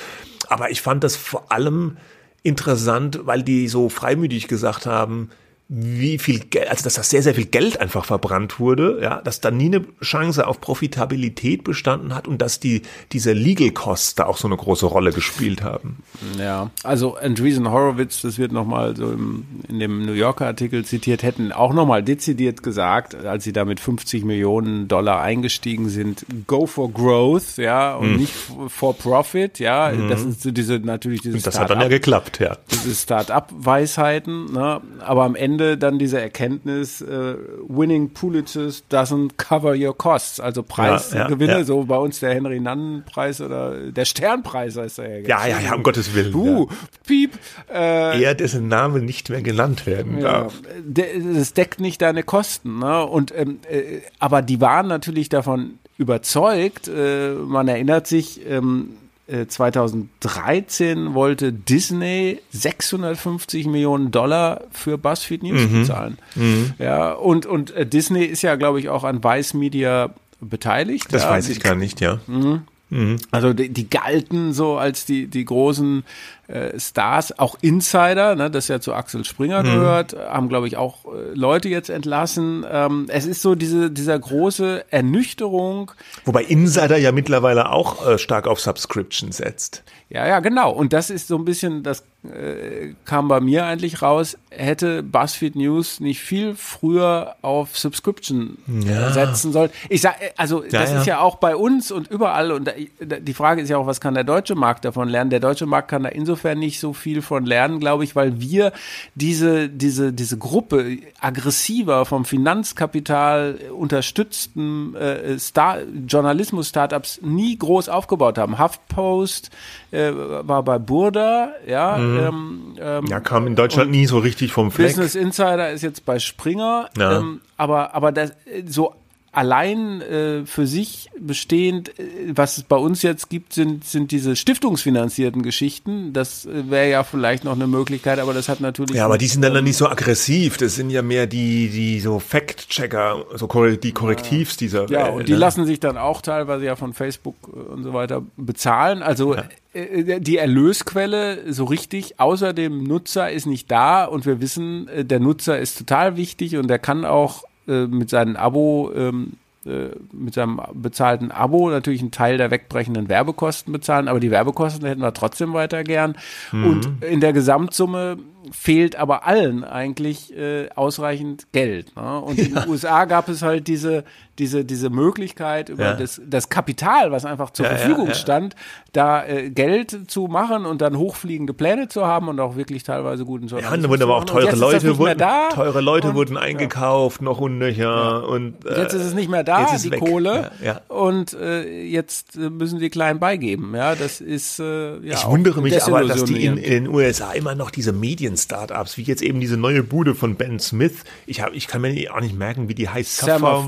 B: Aber ich fand das vor allem interessant, weil die so freimütig gesagt haben, wie viel Geld, also dass das sehr, sehr viel Geld einfach verbrannt wurde, ja, dass da nie eine Chance auf Profitabilität bestanden hat und dass die, diese Legal Costs da auch so eine große Rolle gespielt haben.
A: Ja, also Andreessen Horowitz, das wird nochmal so im, in dem New Yorker Artikel zitiert, hätten auch nochmal dezidiert gesagt, als sie da mit 50 Millionen Dollar eingestiegen sind, go for growth, ja, und hm. nicht for profit, ja, hm. das ist so diese, natürlich diese
B: Das hat dann ja geklappt, ja.
A: Diese Start-up-Weisheiten, ne, aber am Ende Ende dann diese Erkenntnis, äh, winning Pulitzes doesn't cover your costs, also Preisgewinne, ja, ja, so bei uns der Henry-Nannen-Preis oder der Sternpreis heißt er
B: ja. Ja, ja, ja, um Gottes Willen.
A: Uh, piep.
B: Äh, Eher dessen Name nicht mehr genannt werden darf.
A: Das deckt nicht deine Kosten, ne? Und ähm, äh, aber die waren natürlich davon überzeugt, äh, man erinnert sich, ähm, 2013 äh, wollte Disney 650 Millionen Dollar für BuzzFeed News mhm. bezahlen. Mhm. Ja, und, und äh, Disney ist ja, glaube ich, auch an Vice Media beteiligt.
B: Das
A: ja.
B: weiß ich gar nicht, ja.
A: Mhm. Mhm. Also die, die, galten so als die, die großen äh, Stars, auch Insider, ne, das ja zu Axel Springer mhm. gehört, haben, glaube ich, auch äh, Leute jetzt entlassen. Ähm, es ist so diese, dieser große Ernüchterung.
B: Wobei Insider ja mittlerweile auch äh, stark auf Subscription setzt.
A: Ja, ja, genau. Und das ist so ein bisschen, das äh, kam bei mir eigentlich raus, hätte BuzzFeed News nicht viel früher auf Subscription ja. setzen sollen. Ich sag, äh, also ja, das ja. ist ja auch bei uns und überall und die Frage ist ja auch, was kann der deutsche Markt davon lernen? Der deutsche Markt kann da insofern nicht so viel von lernen, glaube ich, weil wir diese, diese, diese Gruppe aggressiver vom Finanzkapital unterstützten äh, Star Journalismus-Startups nie groß aufgebaut haben. HuffPost, äh, war bei Burda, ja. Mhm.
B: Ähm, ähm, ja, kam in Deutschland nie so richtig vom Fleck.
A: Business Insider ist jetzt bei Springer, ja. ähm, aber, aber das, so allein äh, für sich bestehend, äh, was es bei uns jetzt gibt, sind, sind diese stiftungsfinanzierten Geschichten. Das äh, wäre ja vielleicht noch eine Möglichkeit, aber das hat natürlich.
B: Ja, aber die sind dann, dann nicht so aggressiv. Das sind ja mehr die, die so Fact-Checker, so die Korrektivs ja. dieser
A: Ja, und die ne? lassen sich dann auch teilweise ja von Facebook und so weiter bezahlen. Also ja die Erlösquelle so richtig außer dem Nutzer ist nicht da und wir wissen, der Nutzer ist total wichtig und der kann auch äh, mit seinem Abo, ähm, äh, mit seinem bezahlten Abo natürlich einen Teil der wegbrechenden Werbekosten bezahlen, aber die Werbekosten hätten wir trotzdem weiter gern. Mhm. Und in der Gesamtsumme fehlt aber allen eigentlich äh, ausreichend Geld. Ne? Und in den USA gab es halt diese diese, diese Möglichkeit über ja. das, das Kapital, was einfach zur ja, Verfügung stand, da äh, Geld zu machen und dann hochfliegende Pläne zu haben und auch wirklich teilweise guten
B: Journalismus. Ja, da wurden aber auch teure Leute, wurden, teure Leute wurden eingekauft, noch und nöcher und
A: äh, jetzt ist es nicht mehr da, die weg. Kohle und äh, jetzt äh, müssen die klein beigeben. Ja, das ist äh, ja
B: Ich wundere mich aber, dass die in, in den USA immer noch diese Medien-Startups, wie jetzt eben diese neue Bude von Ben Smith, ich, hab, ich kann mir auch nicht merken, wie die heißt.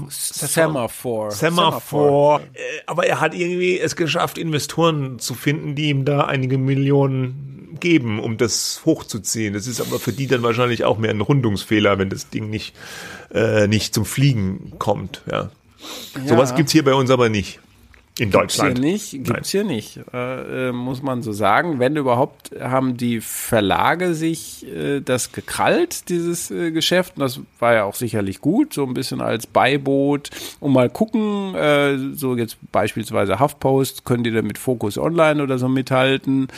A: Of, Semaphore.
B: Semaphore. Äh, aber er hat irgendwie es geschafft, Investoren zu finden, die ihm da einige Millionen geben, um das hochzuziehen. Das ist aber für die dann wahrscheinlich auch mehr ein Rundungsfehler, wenn das Ding nicht, äh, nicht zum Fliegen kommt. Ja. ja. Sowas gibt's hier bei uns aber nicht. In Deutschland.
A: Gibt's hier nicht, gibt's hier nicht äh, äh, muss man so sagen. Wenn überhaupt, haben die Verlage sich äh, das gekrallt, dieses äh, Geschäft. Und das war ja auch sicherlich gut, so ein bisschen als Beiboot, um mal gucken, äh, so jetzt beispielsweise HuffPost, können die da mit Focus Online oder so mithalten.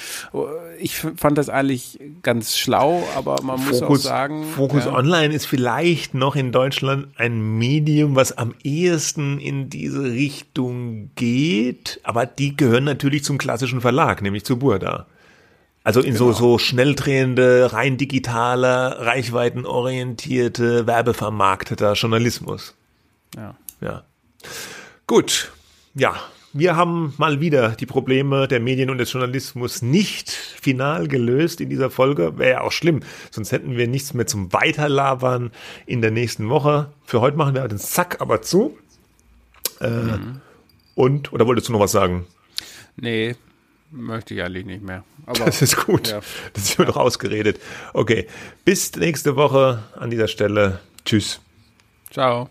A: Ich fand das eigentlich ganz schlau, aber man Focus, muss auch sagen.
B: Focus ja, Online ist vielleicht noch in Deutschland ein Medium, was am ehesten in diese Richtung geht geht, aber die gehören natürlich zum klassischen Verlag, nämlich zu Burda. Also in genau. so, so schnell drehende, rein digitale, reichweitenorientierte, werbevermarkteter Journalismus.
A: Ja.
B: Ja. Gut. Ja. Wir haben mal wieder die Probleme der Medien und des Journalismus nicht final gelöst in dieser Folge. Wäre ja auch schlimm, sonst hätten wir nichts mehr zum Weiterlabern in der nächsten Woche. Für heute machen wir den Sack aber zu. Äh, mhm. Und, oder wolltest du noch was sagen?
A: Nee, möchte ich eigentlich nicht mehr.
B: Aber, [laughs] das ist gut. Ja. Das ist mir ja. doch ausgeredet. Okay, bis nächste Woche an dieser Stelle. Tschüss.
A: Ciao.